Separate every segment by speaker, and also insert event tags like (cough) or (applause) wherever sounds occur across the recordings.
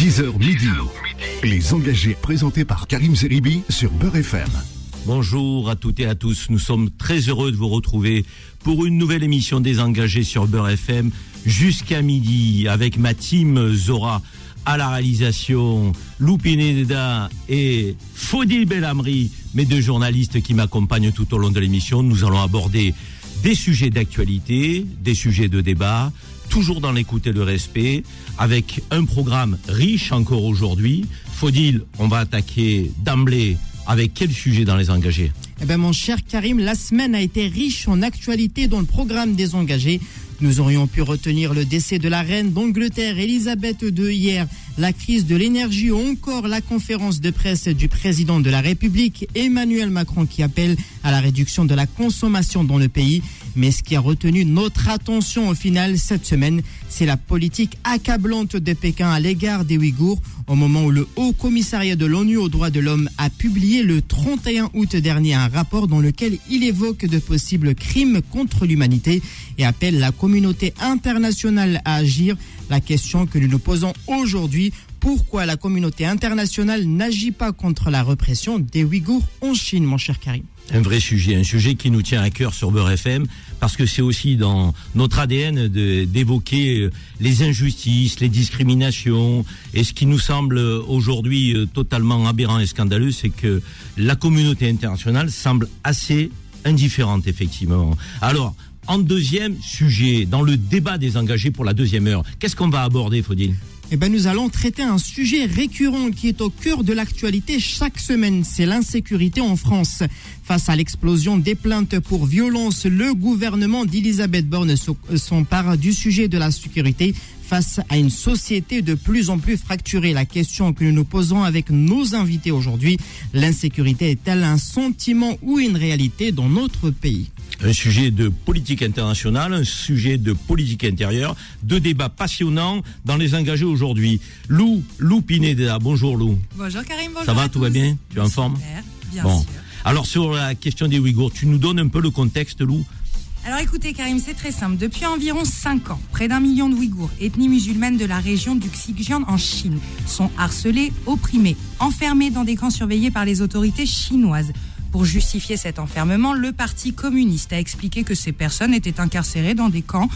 Speaker 1: 10h midi. Les engagés présentés par Karim Zeribi sur Beurre FM.
Speaker 2: Bonjour à toutes et à tous. Nous sommes très heureux de vous retrouver pour une nouvelle émission des engagés sur Beurre FM jusqu'à midi avec ma team Zora à la réalisation, Loupineda et Fodil Belhamri, mes deux journalistes qui m'accompagnent tout au long de l'émission. Nous allons aborder des sujets d'actualité, des sujets de débat, toujours dans l'écoute et le respect, avec un programme riche encore aujourd'hui. Faudil, on va attaquer d'emblée avec quel sujet dans les engagés?
Speaker 3: Eh bien, mon cher Karim, la semaine a été riche en actualité dans le programme des engagés. Nous aurions pu retenir le décès de la reine d'Angleterre, Elisabeth II, hier, la crise de l'énergie ou encore la conférence de presse du président de la République, Emmanuel Macron, qui appelle à la réduction de la consommation dans le pays. Mais ce qui a retenu notre attention au final cette semaine, c'est la politique accablante de Pékin à l'égard des Ouïghours, au moment où le Haut Commissariat de l'ONU aux droits de l'homme a publié le 31 août dernier un rapport dans lequel il évoque de possibles crimes contre l'humanité et appelle la communauté internationale à agir. La question que nous nous posons aujourd'hui, pourquoi la communauté internationale n'agit pas contre la répression des Ouïghours en Chine, mon cher Karim?
Speaker 2: Un vrai sujet, un sujet qui nous tient à cœur sur Beurre FM, parce que c'est aussi dans notre ADN d'évoquer les injustices, les discriminations, et ce qui nous semble aujourd'hui totalement aberrant et scandaleux, c'est que la communauté internationale semble assez indifférente, effectivement. Alors, en deuxième sujet, dans le débat des engagés pour la deuxième heure, qu'est-ce qu'on va aborder, Faudil?
Speaker 3: Eh ben, nous allons traiter un sujet récurrent qui est au cœur de l'actualité chaque semaine, c'est l'insécurité en France. Face à l'explosion des plaintes pour violence, le gouvernement d'Elisabeth Borne s'empare du sujet de la sécurité face à une société de plus en plus fracturée. La question que nous nous posons avec nos invités aujourd'hui, l'insécurité est-elle un sentiment ou une réalité dans notre pays?
Speaker 2: Un sujet de politique internationale, un sujet de politique intérieure, deux débats passionnants dans les engagés aujourd'hui. Lou, Lou Pineda, bonjour Lou.
Speaker 4: Bonjour Karim, bonjour.
Speaker 2: Ça va, tout va bien Tu es en forme
Speaker 4: Bien bon.
Speaker 2: Alors sur la question des Ouïghours, tu nous donnes un peu le contexte Lou
Speaker 4: alors écoutez Karim, c'est très simple. Depuis environ 5 ans, près d'un million de Ouïghours, ethnie musulmane de la région du Xinjiang en Chine, sont harcelés, opprimés, enfermés dans des camps surveillés par les autorités chinoises. Pour justifier cet enfermement, le Parti communiste a expliqué que ces personnes étaient incarcérées dans des camps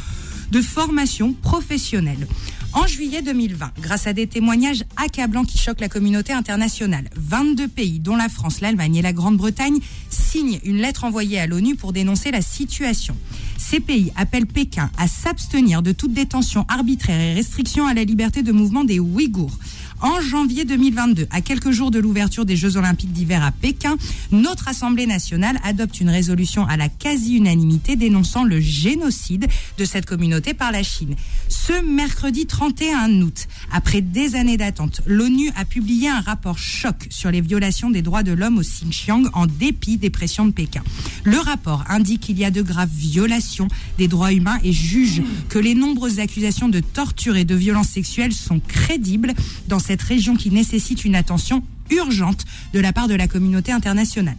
Speaker 4: de formation professionnelle. En juillet 2020, grâce à des témoignages accablants qui choquent la communauté internationale, 22 pays, dont la France, l'Allemagne et la Grande-Bretagne, signent une lettre envoyée à l'ONU pour dénoncer la situation. Ces pays appellent Pékin à s'abstenir de toute détention arbitraire et restriction à la liberté de mouvement des Ouïghours. En janvier 2022, à quelques jours de l'ouverture des Jeux Olympiques d'hiver à Pékin, notre Assemblée nationale adopte une résolution à la quasi-unanimité dénonçant le génocide de cette communauté par la Chine. Ce mercredi 31 août, après des années d'attente, l'ONU a publié un rapport choc sur les violations des droits de l'homme au Xinjiang en dépit des pressions de Pékin. Le rapport indique qu'il y a de graves violations des droits humains et juge que les nombreuses accusations de torture et de violences sexuelles sont crédibles dans cette région qui nécessite une attention urgente de la part de la communauté internationale.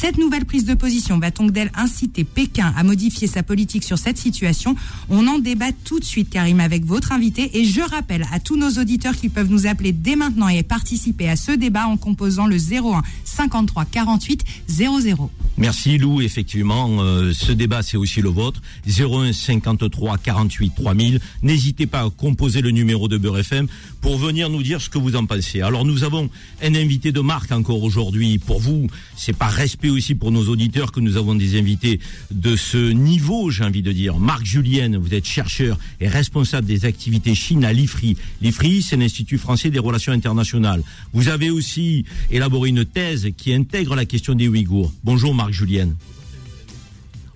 Speaker 4: Cette nouvelle prise de position va donc d'elle inciter Pékin à modifier sa politique sur cette situation. On en débat tout de suite, Karim, avec votre invité. Et je rappelle à tous nos auditeurs qu'ils peuvent nous appeler dès maintenant et participer à ce débat en composant le 01 53 48 00.
Speaker 2: Merci Lou, effectivement, euh, ce débat c'est aussi le vôtre. 01 53 48 3000. N'hésitez pas à composer le numéro de Beurre FM pour venir nous dire ce que vous en pensez. Alors nous avons un invité de marque encore aujourd'hui. Pour vous, c'est par respect aussi pour nos auditeurs que nous avons des invités de ce niveau, j'ai envie de dire. Marc Julienne, vous êtes chercheur et responsable des activités Chine à l'IFRI. L'IFRI, c'est l'Institut français des relations internationales. Vous avez aussi élaboré une thèse qui intègre la question des Ouïghours. Bonjour Marc Julienne.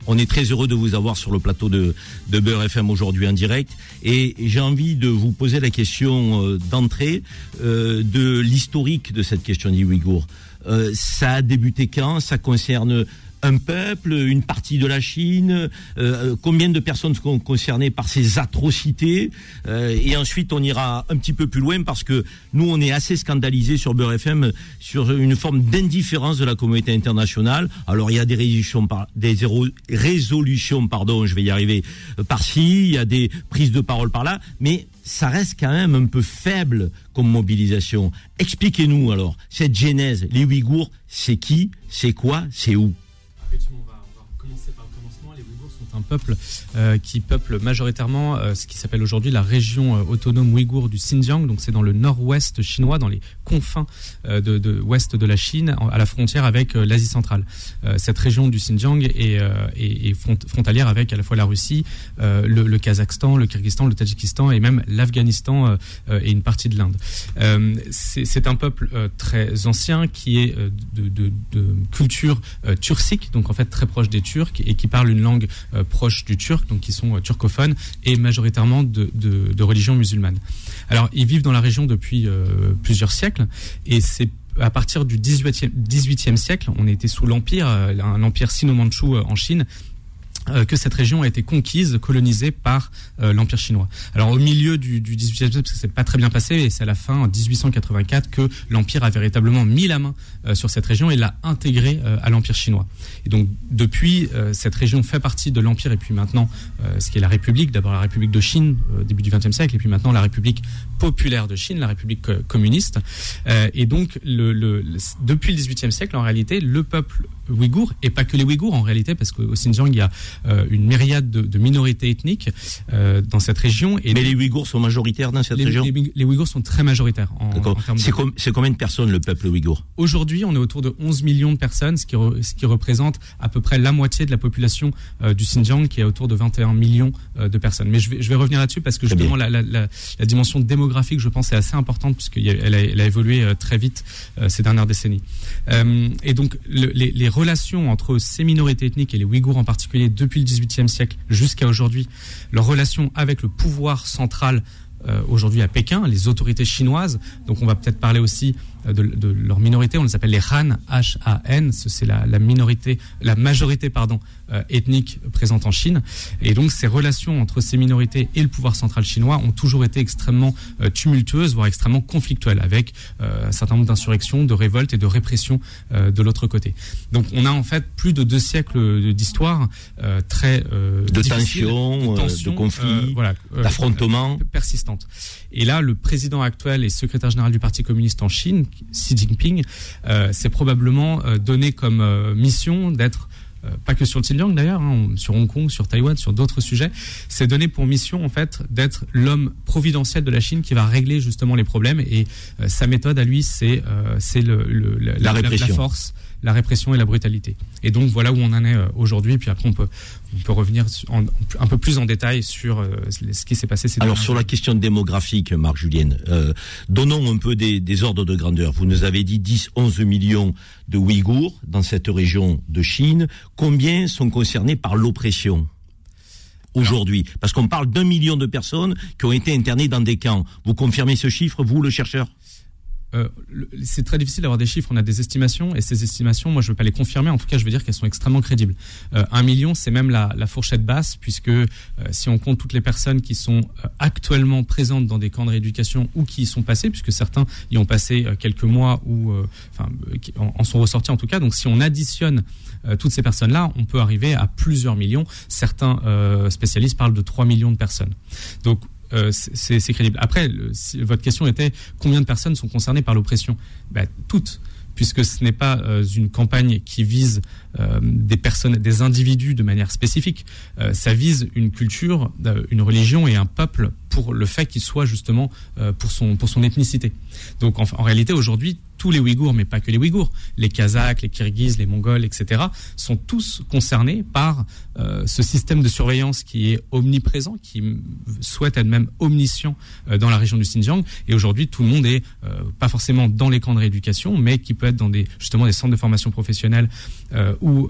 Speaker 2: On est très heureux de vous avoir sur le plateau de, de Beurre FM aujourd'hui en direct. Et j'ai envie de vous poser la question euh, d'entrée euh, de l'historique de cette question des Ouïghours. Euh, ça a débuté quand? Ça concerne un peuple, une partie de la Chine, euh, combien de personnes sont concernées par ces atrocités, euh, et ensuite on ira un petit peu plus loin parce que nous on est assez scandalisés sur Beurre FM sur une forme d'indifférence de la communauté internationale. Alors il y a des résolutions par des résolutions pardon, je vais y arriver par ci, il y a des prises de parole par là, mais ça reste quand même un peu faible comme mobilisation. Expliquez-nous alors, cette genèse, les Ouïghours, c'est qui, c'est quoi, c'est où?
Speaker 5: Un peuple euh, qui peuple majoritairement euh, ce qui s'appelle aujourd'hui la région euh, autonome ouïghour du Xinjiang. Donc c'est dans le nord-ouest chinois, dans les confins de, de ouest de la Chine, à la frontière avec l'Asie centrale. cette région du Xinjiang est, frontalière avec à la fois la Russie, le, Kazakhstan, le Kyrgyzstan, le Tadjikistan et même l'Afghanistan et une partie de l'Inde. c'est un peuple très ancien qui est de culture turcique, donc en fait très proche des Turcs et qui parle une langue proches du turc, donc qui sont euh, turcophones et majoritairement de, de, religion musulmane. Alors, ils vivent dans la région depuis euh, plusieurs siècles et c'est à partir du 18e, 18e siècle, on était sous l'empire, euh, un empire sino-mandchou en Chine, euh, que cette région a été conquise, colonisée par euh, l'Empire chinois. Alors au milieu du, du 18e siècle, parce que c'est pas très bien passé, et c'est à la fin, en 1884, que l'Empire a véritablement mis la main euh, sur cette région et l'a intégrée à l'Empire chinois. Et donc depuis, cette région fait partie de l'Empire, et puis maintenant, ce qui est la République, d'abord la République de Chine, début du XXe siècle, et puis maintenant la République populaire de Chine, la République communiste. et donc, le, le, depuis le XVIIIe siècle, en réalité, le peuple ouïghour, et pas que les ouïghours en réalité, parce qu'au Xinjiang, il y a euh, une myriade de, minorités ethniques euh, dans cette région.
Speaker 2: Et Mais les Ouïghours sont majoritaires dans cette région
Speaker 5: les, Ouïghours sont très majoritaires. En,
Speaker 2: c'est, combien de personnes le peuple ouïghour?
Speaker 5: Aujourd'hui, on est autour de 11 millions de personnes, ce qui, ce qui représente à peu près la moitié de la population euh, du Xinjiang, qui est autour de 21 millions de personnes. Mais je vais, je vais revenir là-dessus parce que justement, la, la, la, la, dimension démographique, je pense, est assez importante puisqu'elle a, elle a évolué très vite ces dernières décennies. et donc, les, les relations entre ces minorités ethniques et les Ouïghours en particulier depuis le XVIIIe siècle jusqu'à aujourd'hui, leur relation avec le pouvoir central euh, aujourd'hui à Pékin, les autorités chinoises. Donc on va peut-être parler aussi euh, de, leur minorité, on les appelle les Han, H-A-N, c'est la, minorité, la majorité pardon, euh, ethnique présente en Chine. Et donc ces relations entre ces minorités et le pouvoir central chinois ont toujours été extrêmement euh, tumultueuses, voire extrêmement conflictuelles, avec un certain nombre d'insurrections, de révoltes et de répressions de l'autre côté. Donc on a en fait plus de deux siècles d'histoire très
Speaker 2: de tensions, de, conflits, voilà, d'affrontements
Speaker 5: persistantes. Et là, le président actuel et secrétaire général du Parti communiste en Chine, Xi Jinping, euh, s'est probablement euh, donné comme euh, mission d'être pas que sur le Xinjiang d'ailleurs, hein, sur Hong Kong, sur Taïwan, sur d'autres sujets, s'est donné pour mission en fait d'être l'homme providentiel de la Chine qui va régler justement les problèmes. Et sa méthode à lui c'est c'est le,
Speaker 2: la, la, la,
Speaker 5: force, la répression et la brutalité. Et donc voilà où on en est euh, aujourd'hui. Puis après, on peut, on peut revenir un peu plus en détail sur euh, ce qui s'est passé ces
Speaker 2: Alors sur la question démographique, Marc Julienne, euh, donnons un peu des, des, ordres de grandeur. Vous nous avez dit 10, 11 millions de Ouïghours dans cette région de Chine. Combien sont concernés par l'oppression aujourd'hui? Parce qu'on parle d'un million de personnes qui ont été internées dans des camps. Vous confirmez ce chiffre, vous, le chercheur?
Speaker 5: Euh, c'est très difficile d'avoir des chiffres. On a des estimations et ces estimations, moi, je ne veux pas les confirmer. En tout cas, je veux dire qu'elles sont extrêmement crédibles. Euh, un million, c'est même la, fourchette basse, puisque euh, si on compte toutes les personnes qui sont actuellement présentes dans des camps de rééducation ou qui y sont passées, puisque certains y ont passé quelques mois ou en, en, sont ressortis en tout cas. Donc, si on additionne toutes ces personnes-là, on peut arriver à plusieurs millions. Certains spécialistes parlent de 3 millions de personnes. Donc euh, c'est crédible. Après, votre question était combien de personnes sont concernées par l'oppression? Ben, Toutes puisque ce n'est pas euh, une campagne qui vise euh, des personnes, des individus de manière spécifique. ça vise une culture, une religion et un peuple pour le fait qu'il soit justement pour son pour son ethnicité. Donc en, en réalité aujourd'hui tous les Ouïghours, mais pas que les Ouïghours, les Kazakhs, les Kirghizes, les Mongols, etc., sont tous concernés par euh, ce système de surveillance qui est omniprésent, qui souhaite être même omniscient euh, dans la région du Xinjiang. Et aujourd'hui, tout le monde est euh, pas forcément dans les camps de rééducation, mais qui peut être dans des justement des centres de formation professionnelle ou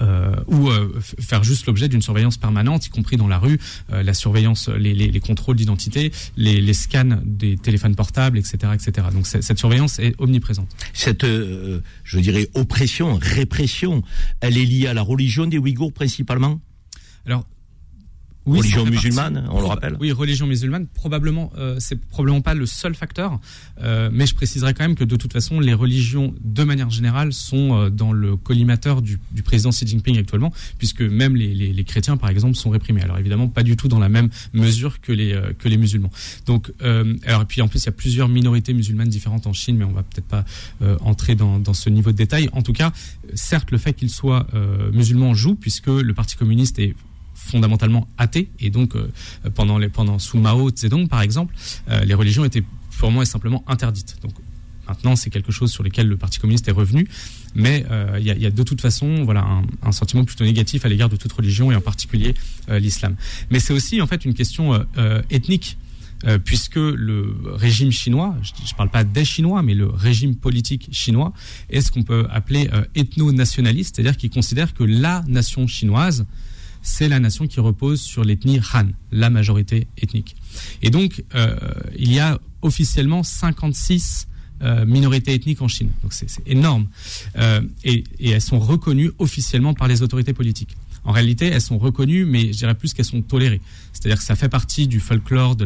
Speaker 5: euh, ou euh, faire juste l'objet d'une surveillance permanente, y compris dans la rue, euh, la surveillance, les, les, les contrôles d'identité, les, les, scans des téléphones portables, etc., etc. Donc cette surveillance est omniprésente.
Speaker 2: Cette, je dirais, oppression, répression, elle est liée à la religion des Ouïghours principalement?
Speaker 5: Alors
Speaker 2: religion musulmane, on le rappelle.
Speaker 5: Oui, religion musulmane, probablement, euh, c'est probablement pas le seul facteur, euh, mais je préciserai quand même que de toute façon, les religions, de manière générale, sont euh, dans le collimateur du, du, président Xi Jinping actuellement, puisque même les, les, les, chrétiens, par exemple, sont réprimés. Alors évidemment, pas du tout dans la même mesure que les euh, que les musulmans. Donc, euh, alors et puis en plus, il y a plusieurs minorités musulmanes différentes en Chine, mais on va peut-être pas entrer dans, dans ce niveau de détail. En tout cas, certes, le fait qu'ils soient musulmans joue, puisque le Parti communiste est fondamentalement athée. Et donc euh, pendant les pendant sous Mao Zedong par exemple euh, les religions étaient purement et simplement interdites. Donc maintenant c'est quelque chose sur lequel le Parti communiste est revenu. Mais euh, il y, a, de toute façon voilà un, sentiment plutôt négatif à l'égard de toute religion et en particulier l'islam. Mais c'est aussi en fait une question ethnique puisque le régime chinois, je ne parle pas des Chinois, mais le régime politique chinois, est ce qu'on peut appeler ethno-nationaliste, c'est-à-dire qu'il considère que la nation chinoise, c'est la nation qui repose sur l'ethnie Han, la majorité ethnique. Et donc, euh, il y a officiellement 56 euh, minorités ethniques en Chine. Donc c'est énorme. Euh, et, elles sont reconnues officiellement par les autorités politiques. En réalité, elles sont reconnues, mais je dirais plus qu'elles sont tolérées. C'est-à-dire que ça fait partie du folklore de,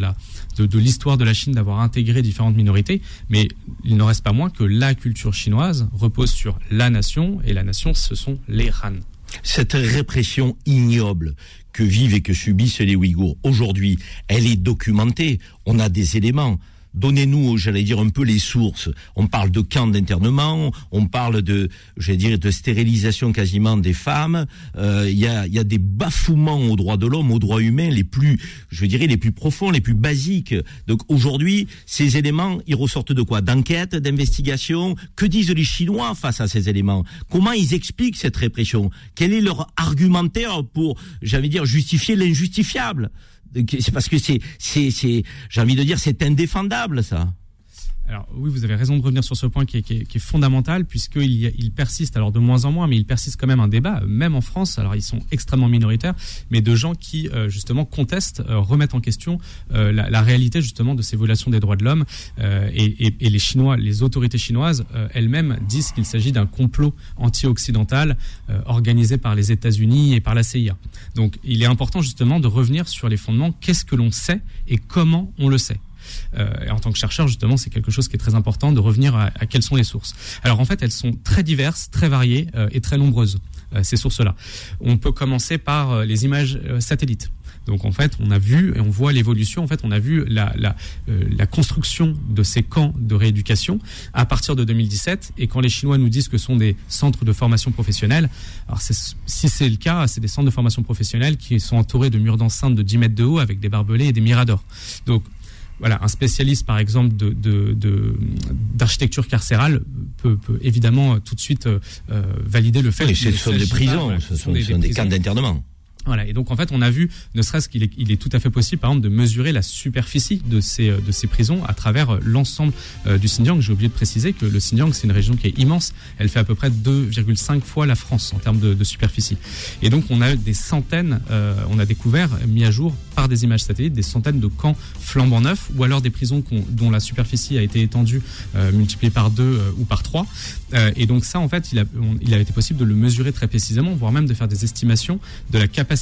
Speaker 5: de l'histoire de la Chine d'avoir intégré différentes minorités, mais il n'en reste pas moins que la culture chinoise repose sur la nation, et la nation, ce sont les Han.
Speaker 2: Cette répression ignoble que vivent et que subissent les Ouïghours aujourd'hui, elle est documentée. On a des éléments donnez-nous, j'allais dire, un peu les sources. On parle de camps d'internement, on parle de, j'allais dire, de stérilisation quasiment des femmes. Il euh, y, a, y, a, des bafouements aux droits de l'homme, aux droits humains les plus, je dirais, les plus profonds, les plus basiques. Donc aujourd'hui, ces éléments, ils ressortent de quoi? D'enquête, d'investigation Que disent les Chinois face à ces éléments? Comment ils expliquent cette répression? Quel est leur argumentaire pour, j'allais dire, justifier l'injustifiable? C'est parce que c'est, c'est, c'est, j'ai envie de dire, c'est indéfendable, ça.
Speaker 5: Oui, vous avez raison de revenir sur ce point qui est, fondamental puisqu'il il persiste, alors de moins en moins, mais il persiste quand même un débat, même en France, alors ils sont extrêmement minoritaires, mais de gens qui euh, justement contestent, euh, remettent en question euh, la, réalité justement de ces violations des droits de l'homme et, et, et, les Chinois, les autorités chinoises elles-mêmes disent qu'il s'agit d'un complot anti-occidental organisé par les États-Unis et par la CIA. Donc il est important justement de revenir sur les fondements, qu'est-ce que l'on sait et comment on le sait? Euh, et en tant que chercheur, justement, c'est quelque chose qui est très important de revenir à, quelles sont les sources. Alors en fait, elles sont très diverses, très variées euh, et très nombreuses. Euh, ces sources-là. On peut commencer par les images satellites. Donc en fait, on a vu et on voit l'évolution. En fait, on a vu la, la, construction de ces camps de rééducation à partir de 2017. Et quand les Chinois nous disent que ce sont des centres de formation professionnelle, alors si c'est le cas, c'est des centres de formation professionnelle qui sont entourés de murs d'enceinte de 10 mètres de haut avec des barbelés et des miradors. Donc voilà, un spécialiste, par exemple, d'architecture de, de, carcérale peut, peut, évidemment tout de suite euh, valider le fait
Speaker 2: oui, que ce sont des prisons, ce sont, des camps d'internement.
Speaker 5: Voilà, et donc en fait, on a vu, ne serait-ce qu'il est, il est tout à fait possible, par exemple, de mesurer la superficie de ces, de ces prisons à travers l'ensemble euh, du Xinjiang. J'ai oublié de préciser que le Xinjiang, c'est une région qui est immense. Elle fait à peu près 2,5 fois la France en termes de, de, superficie. Et donc, on a des centaines, euh, on a découvert, mis à jour par des images satellites, des centaines de camps flambant neufs, ou alors des prisons dont la superficie a été étendue, euh, multipliée par deux euh, ou par trois. Euh, et donc ça, en fait, il a, il a été possible de le mesurer très précisément, voire même de faire des estimations de la capacité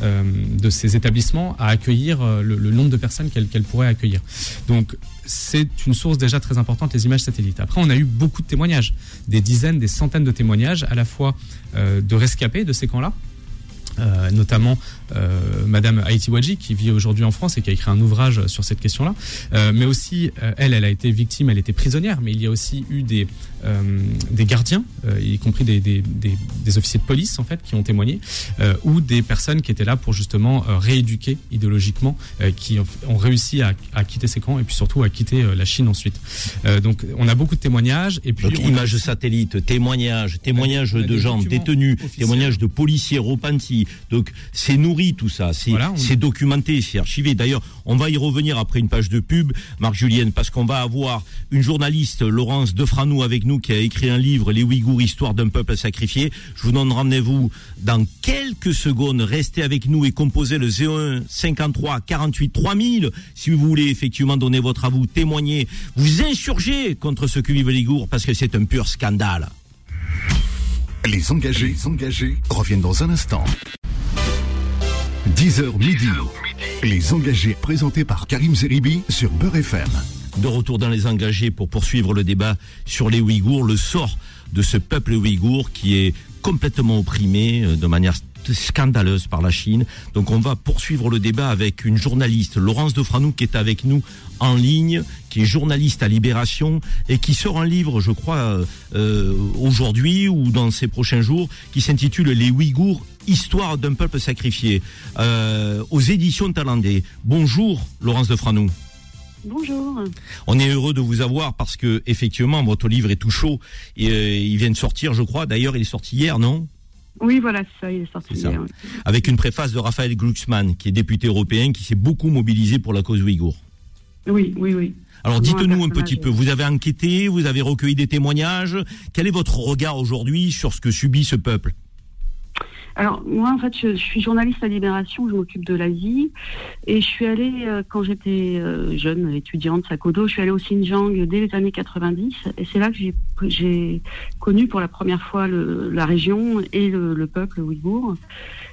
Speaker 5: euh, de ces établissements à accueillir euh, le, nombre de personnes qu'elles qu pourraient accueillir. Donc c'est une source déjà très importante, les images satellites. Après, on a eu beaucoup de témoignages, des dizaines, des centaines de témoignages, à la fois euh, de rescapés de ces camps-là, euh, notamment euh, Madame Haïti Wadji qui vit aujourd'hui en France et qui a écrit un ouvrage sur cette question-là. Euh, mais aussi, euh, elle, elle a été victime, elle était prisonnière, mais il y a aussi eu des, euh, des gardiens, y compris des, des, des, des, officiers de police en fait, qui ont témoigné, ou des personnes qui étaient là pour justement rééduquer idéologiquement, qui ont, réussi à, à, quitter ces camps et puis surtout à quitter la Chine ensuite. donc, on a beaucoup de témoignages et puis
Speaker 2: donc, images de satellites, témoignages, témoignages de gens détenus, officiels. témoignages de policiers repentis. Donc, c'est nourri tout ça, c'est voilà, on... documenté, c'est archivé. D'ailleurs, on va y revenir après une page de pub, Marc Julienne, parce qu'on va avoir une journaliste, Laurence Defranou, avec nous, qui a écrit un livre, Les Ouïghours, histoire d'un peuple sacrifié. Je vous donne rendez-vous dans quelques secondes. Restez avec nous et composez le 01 53 48 3000 si vous voulez effectivement donner votre avis, témoigner, vous insurger contre ce que vivent les Ouïghours, parce que c'est un pur scandale.
Speaker 1: Les engagés, reviennent dans un instant. 10h midi. Les engagés présentés par Karim Zeribi sur Beurre FM.
Speaker 2: De retour dans les engagés pour poursuivre le débat sur les Ouïghours, le sort de ce peuple ouïghour qui est complètement opprimé euh, de manière scandaleuse par la Chine. Donc on va poursuivre le débat avec une journaliste, Laurence Defranou, qui est avec nous en ligne, qui est journaliste à Libération et qui sort un livre, je crois, euh, euh, aujourd'hui ou dans ces prochains jours, qui s'intitule Les Ouïghours, histoire d'un peuple sacrifié, euh, aux éditions Talandais. Bonjour, Laurence Defranou.
Speaker 6: Bonjour.
Speaker 2: On est heureux de vous avoir parce que effectivement votre livre est tout chaud et euh, il vient de sortir, je crois. D'ailleurs, il est sorti hier, non?
Speaker 6: Oui, voilà, c'est ça, il est sorti
Speaker 2: C'est ça.
Speaker 6: hier, oui.
Speaker 2: Avec une préface de Raphaël Glucksmann, qui est député européen, qui s'est beaucoup mobilisé pour la cause ouïghour.
Speaker 6: Oui, oui, oui.
Speaker 2: Alors dites-nous un petit peu, vous avez enquêté, vous avez recueilli des témoignages. Quel est votre regard aujourd'hui sur ce que subit ce peuple?
Speaker 6: Alors, moi, en fait, je, suis journaliste à Libération, je m'occupe de l'Asie. Et je suis allée, euh, quand j'étais euh, jeune, étudiante, Sakodo, je suis allée au Xinjiang dès les années 90. Et c'est là que j'ai- connu pour la première fois la région et le, le peuple ouïghour.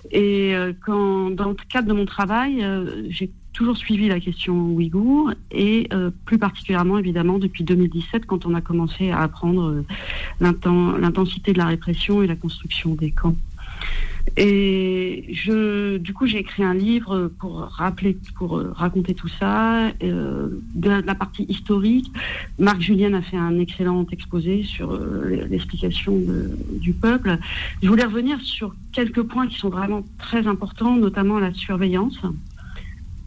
Speaker 6: Et euh, quand, dans le cadre de mon travail, j'ai toujours suivi la question ouïghour et plus particulièrement évidemment depuis 2017 quand on a commencé à apprendre l'inten- l'intensité de la répression et la construction des camps. Et je, du coup, j'ai écrit un livre pour rappeler, pour euh, raconter tout ça, euh, de la, de la partie historique. Marc Julien a fait un excellent exposé sur euh, l'explication du peuple. Je voulais revenir sur quelques points qui sont vraiment très importants, notamment la surveillance,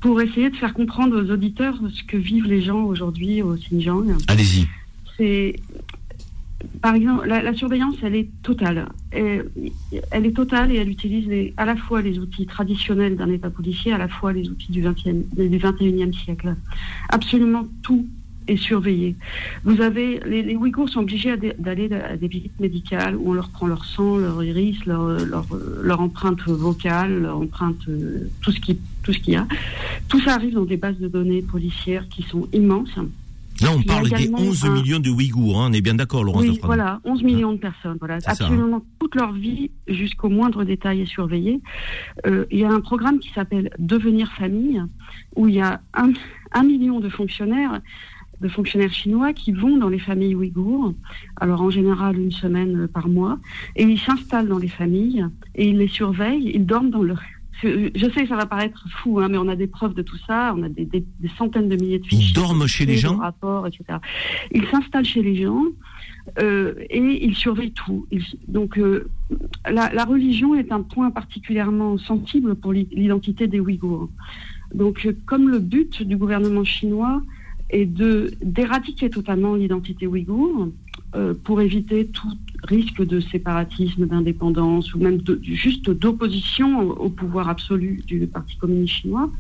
Speaker 6: pour essayer de faire comprendre aux auditeurs ce que vivent les gens aujourd'hui au Xinjiang
Speaker 2: Allez-y.
Speaker 6: c'est par exemple la, la surveillance elle est totale elle est totale et elle utilise à la fois les outils traditionnels d'un état policier à la fois les outils du 20e du 21e siècle absolument tout est surveillé. Vous avez les, Ouïghours sont obligés d'aller à des visites médicales où on leur prend leur sang, leur iris, leur, empreinte vocale, leur empreinte euh, tout ce qui tout ce qu'il y a. Tout ça arrive dans des bases de données policières qui sont immenses.
Speaker 2: Là, on parle des
Speaker 6: également
Speaker 2: 11
Speaker 6: un-
Speaker 2: millions de Ouïghours, hein, on est bien d'accord, Laurence
Speaker 6: Oui, voilà, 11 millions de personnes. Voilà,
Speaker 2: ça, hein.
Speaker 6: absolument toute leur vie, jusqu'au moindre détail, est surveillée. Euh, il y a un programme qui s'appelle Devenir famille, où il y a un, un million de fonctionnaires, de fonctionnaires chinois qui vont dans les familles ouïghours. Alors en général une semaine par mois, et ils s'installent dans les familles et ils les surveillent. Ils dorment dans leur je sais que ça va paraître fou, hein, mais on a des preuves de tout ça. On a des, des- des centaines de milliers de
Speaker 2: Ils
Speaker 6: fichiers.
Speaker 2: dorment chez les gens
Speaker 6: rapports, etc. Ils s'installent chez les gens euh, et ils surveillent tout. Ils- donc euh, la, la religion est un point particulièrement sensible pour l'i- l'identité des Ouïghours. Donc euh, comme le but du gouvernement chinois est de d'éradiquer totalement l'identité ouïghour euh, pour éviter tout risque de séparatisme, d'indépendance ou même juste d'opposition au, pouvoir absolu du Parti communiste chinois.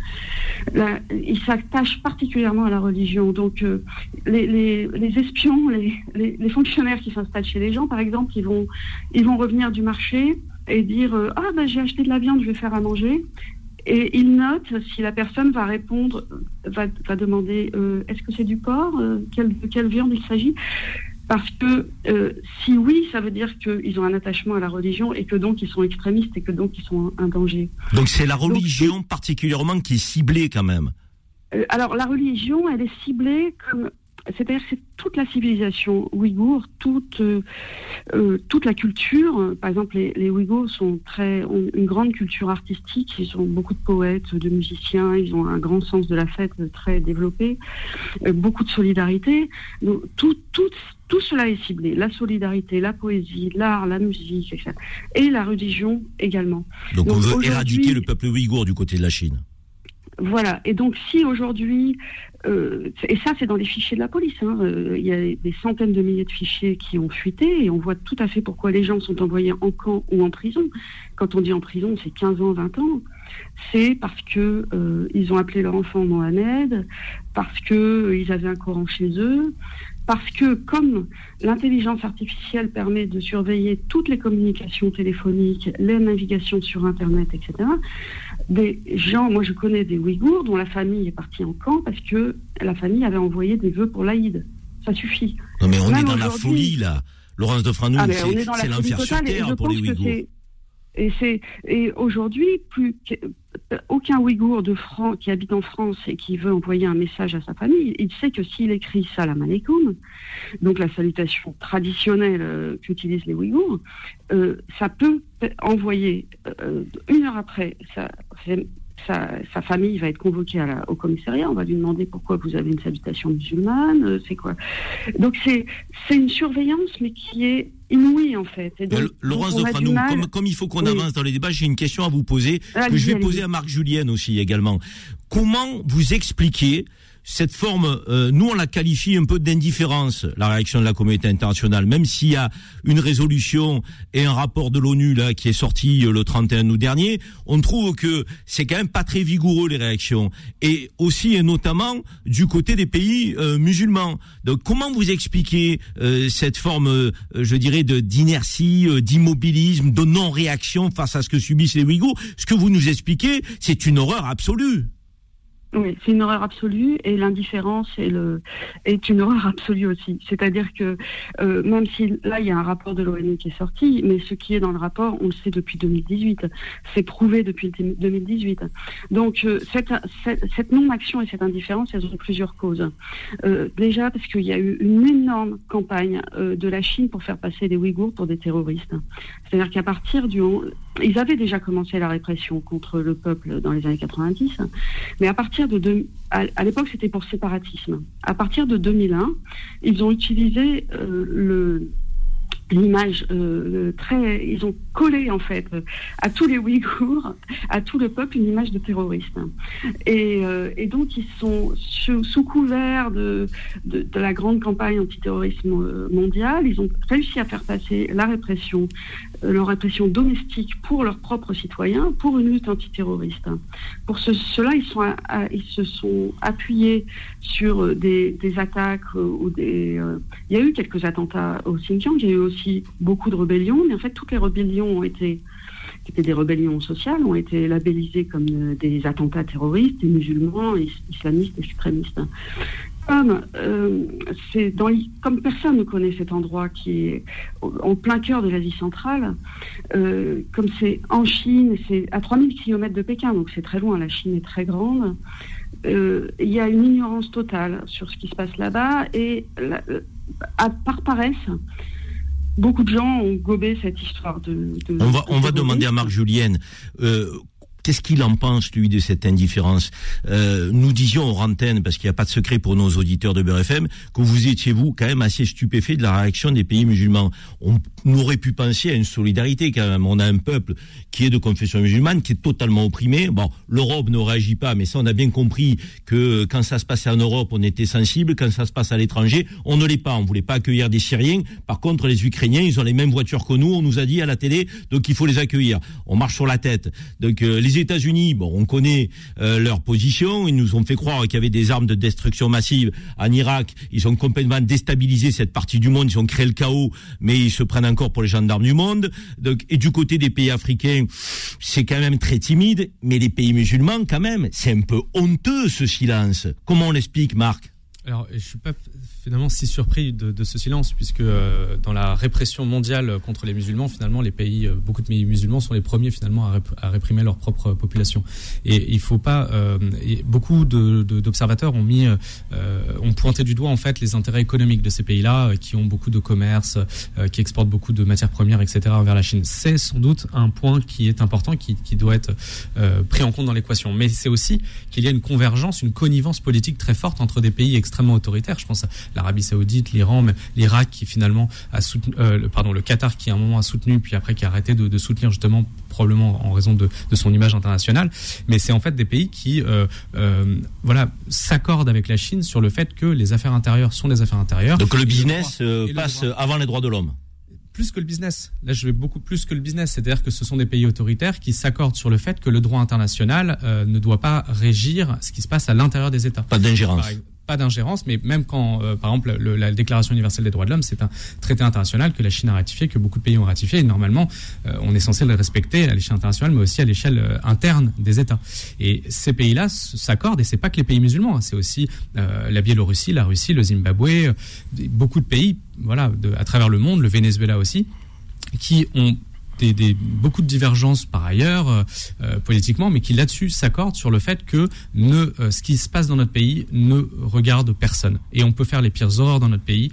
Speaker 6: Là, il s'attache particulièrement à la religion. Donc euh, les, espions, les, fonctionnaires qui s'installent chez les gens, par exemple, ils vont, ils vont revenir du marché et dire euh, Ah, ben, j'ai acheté de la viande, je vais faire à manger. Et ils notent si la personne va répondre, va, va demander Est-ce que c'est du porc quelle, De quelle viande il s'agit parce que euh, si oui, ça veut dire qu'ils ont un attachement à la religion et que donc ils sont extrémistes et que donc ils sont un, un danger.
Speaker 2: Donc c'est la religion particulièrement qui est ciblée quand même.
Speaker 6: Euh, alors la religion, elle est ciblée comme, c'est-à-dire que c'est toute la civilisation ouïghour, toute euh, euh, toute la culture. Par exemple, les, les Ouïghours sont très ont une grande culture artistique. Ils ont beaucoup de poètes, de musiciens. Ils ont un grand sens de la fête très développé, euh, beaucoup de solidarité. Donc tout tout tout cela est ciblé. La solidarité, la poésie, l'art, la musique, etc. Et la religion également.
Speaker 2: Donc, on
Speaker 6: Donc,
Speaker 2: veut
Speaker 6: aujourd'hui-
Speaker 2: éradiquer le peuple ouïghour du côté de la Chine.
Speaker 6: Voilà. Et donc, si aujourd'hui, euh, et ça, c'est dans les fichiers de la police, hein, euh, il y a des centaines de milliers de fichiers qui ont fuité, et on voit tout à fait pourquoi les gens sont envoyés en camp ou en prison. Quand on dit en prison, c'est 15 ans, 20 ans. C'est parce que euh, ils ont appelé leur enfant Mohamed, parce que euh, ils avaient un Coran chez eux, parce que comme l'intelligence artificielle permet de surveiller toutes les communications téléphoniques, les navigations sur Internet, etc., des gens, moi je connais des Ouïghours dont la famille est partie en camp parce que la famille avait envoyé des vœux pour l'Aïd. Ça suffit.
Speaker 2: Non mais on
Speaker 6: Même
Speaker 2: est dans la folie là. Laurence de Franou,
Speaker 6: Ah,
Speaker 2: c'est l'enfer sur terre pour les Ouïghours.
Speaker 6: Et et aujourd'hui, plus aucun Ouïghour de qui habite en France et qui veut envoyer un message à sa famille, il sait que s'il écrit Salam alaikum, donc la salutation traditionnelle euh, qu'utilisent les Ouïghours, euh, ça peut envoyer euh, une heure après ça sa, famille va être convoquée au commissariat. On va lui demander pourquoi vous avez une salutation musulmane, euh, c'est quoi. Donc c'est une surveillance, mais qui est inouïe en fait.
Speaker 2: Laurence de comme, il faut qu'on avance dans les débats, j'ai une question à vous poser que je vais poser à Marc Julien aussi également. Comment vous expliquez cette forme, euh, nous on la qualifie un peu d'indifférence, la réaction de la communauté internationale, même s'il y a une résolution et un rapport de l'ONU là qui est sorti euh, le 31 août dernier, on trouve que c'est quand même pas très vigoureux les réactions, et aussi et notamment du côté des pays euh, musulmans. Donc comment vous expliquez cette forme, je dirais, de d'inertie, d'immobilisme, de non-réaction face à ce que subissent les Ouïghours? Ce que vous nous expliquez, c'est une horreur absolue.
Speaker 6: Oui, c'est une horreur absolue et l'indifférence est, le, est une horreur absolue aussi. C'est-à-dire que euh, même si là il y a un rapport de l'ONU qui est sorti, mais ce qui est dans le rapport, on le sait depuis 2018, c'est prouvé depuis 2018. Donc euh, cette, cette, non-action et cette indifférence, elles ont plusieurs causes. Euh, déjà parce qu'il y a eu une énorme campagne de la Chine pour faire passer des Ouïghours pour des terroristes. C'est-à-dire qu'à partir du... Ils avaient déjà commencé la répression contre le peuple dans les années 90, mais à partir de, à, l'époque c'était pour séparatisme. À partir de 2001, ils ont utilisé euh, le l'image euh, très ils ont collé en fait à tous les Ouïghours (laughs) à tout le peuple une image de terroriste et, euh, et donc ils sont sous, couvert de, de, la grande campagne antiterrorisme euh, mondiale. Ils ont réussi à faire passer la répression leur répression domestique pour leurs propres citoyens pour une lutte antiterroriste. Pour ce, cela ils sont ils se sont appuyés sur des, des attaques ou des il y a eu quelques attentats au Xinjiang il y a eu aussi beaucoup de rébellions, mais en fait toutes les rébellions ont été qui étaient des rébellions sociales ont été labellisées comme euh, des attentats terroristes, des musulmans, islamistes et suprémistes. Comme, euh, comme personne ne connaît cet endroit qui est en plein cœur de l'Asie centrale, euh, comme c'est en Chine, c'est à 3000 km de Pékin, donc c'est très loin, la Chine est très grande, il y a une ignorance totale sur ce qui se passe là-bas et par paresse, beaucoup de gens ont gobé cette histoire de.
Speaker 2: on va, on va demander à Marc Julienne. Euh, Qu'est-ce qu'il en pense, lui, de cette indifférence? Euh, Nous disions au antenne, parce qu'il n'y a pas de secret pour nos auditeurs de BRFM, que vous étiez, vous, quand même assez stupéfait de la réaction des pays musulmans. On, aurait pu penser à une solidarité, quand même. On a un peuple qui est de confession musulmane, qui est totalement opprimé. Bon, l'Europe ne réagit pas, mais ça, on a bien compris que quand ça se passait en Europe, on était sensible. Quand ça se passe à l'étranger, on ne l'est pas. On voulait pas accueillir des Syriens. Par contre, les Ukrainiens, ils ont les mêmes voitures que nous. On nous a dit à la télé, donc il faut les accueillir. On marche sur la tête. Donc euh, les États-Unis, bon, on connaît euh, leur position. Ils nous ont fait croire qu'il y avait des armes de destruction massive en Irak. Ils ont complètement déstabilisé cette partie du monde. Ils ont créé le chaos, mais ils se prennent encore pour les gendarmes du monde. Et du côté des pays africains, c'est quand même très timide. Mais les pays musulmans, quand même, c'est un peu honteux ce silence. Comment on l'explique, Marc?
Speaker 5: Alors, je suis pas finalement si surpris de, ce silence, puisque euh, dans la répression mondiale contre les musulmans, finalement, les pays, euh, beaucoup de pays musulmans sont les premiers finalement à, réprimer leur propre population. Et il faut pas. Euh, beaucoup d'observateurs ont mis, ont pointé du doigt en fait les intérêts économiques de ces pays-là, qui ont beaucoup de commerce, qui exportent beaucoup de matières premières, etc. vers la Chine. C'est sans doute un point qui est important, qui, qui doit être pris en compte dans l'équation. Mais c'est aussi qu'il y a une convergence, une connivence politique très forte entre des pays extrêmement autoritaires. Je pense à l'Arabie Saoudite, l'Iran, l'Irak qui finalement a soutenu, euh, pardon, le Qatar qui à un moment a soutenu, puis après qui a arrêté de, soutenir justement probablement en raison de, son image internationale. Mais c'est en fait des pays qui, euh, euh, voilà, s'accordent avec la Chine sur le fait que les affaires intérieures sont des affaires intérieures.
Speaker 2: Donc le business passe avant les droits de l'homme
Speaker 5: plus que le business. Là, je vais beaucoup plus que le business. C'est-à-dire que ce sont des pays autoritaires qui s'accordent sur le fait que le droit international ne doit pas régir ce qui se passe à l'intérieur des États.
Speaker 2: Pas d'ingérence
Speaker 5: pas d'ingérence, mais même quand, euh, par exemple, la Déclaration universelle des droits de l'homme, c'est un traité international que la Chine a ratifié, que beaucoup de pays ont ratifié, et normalement, euh, on est censé le respecter à l'échelle internationale, mais aussi à l'échelle euh, interne des États. Et ces pays-là s'accordent, et c'est pas que les pays musulmans, hein, c'est aussi la Biélorussie, la Russie, le Zimbabwe, beaucoup de pays, voilà, à travers le monde, le Venezuela aussi, qui ont beaucoup de divergences par ailleurs euh, euh, politiquement, mais qui là-dessus s'accordent sur le fait que ne, euh, ce qui se passe dans notre pays ne regarde personne. Et on peut faire les pires horreurs dans notre pays,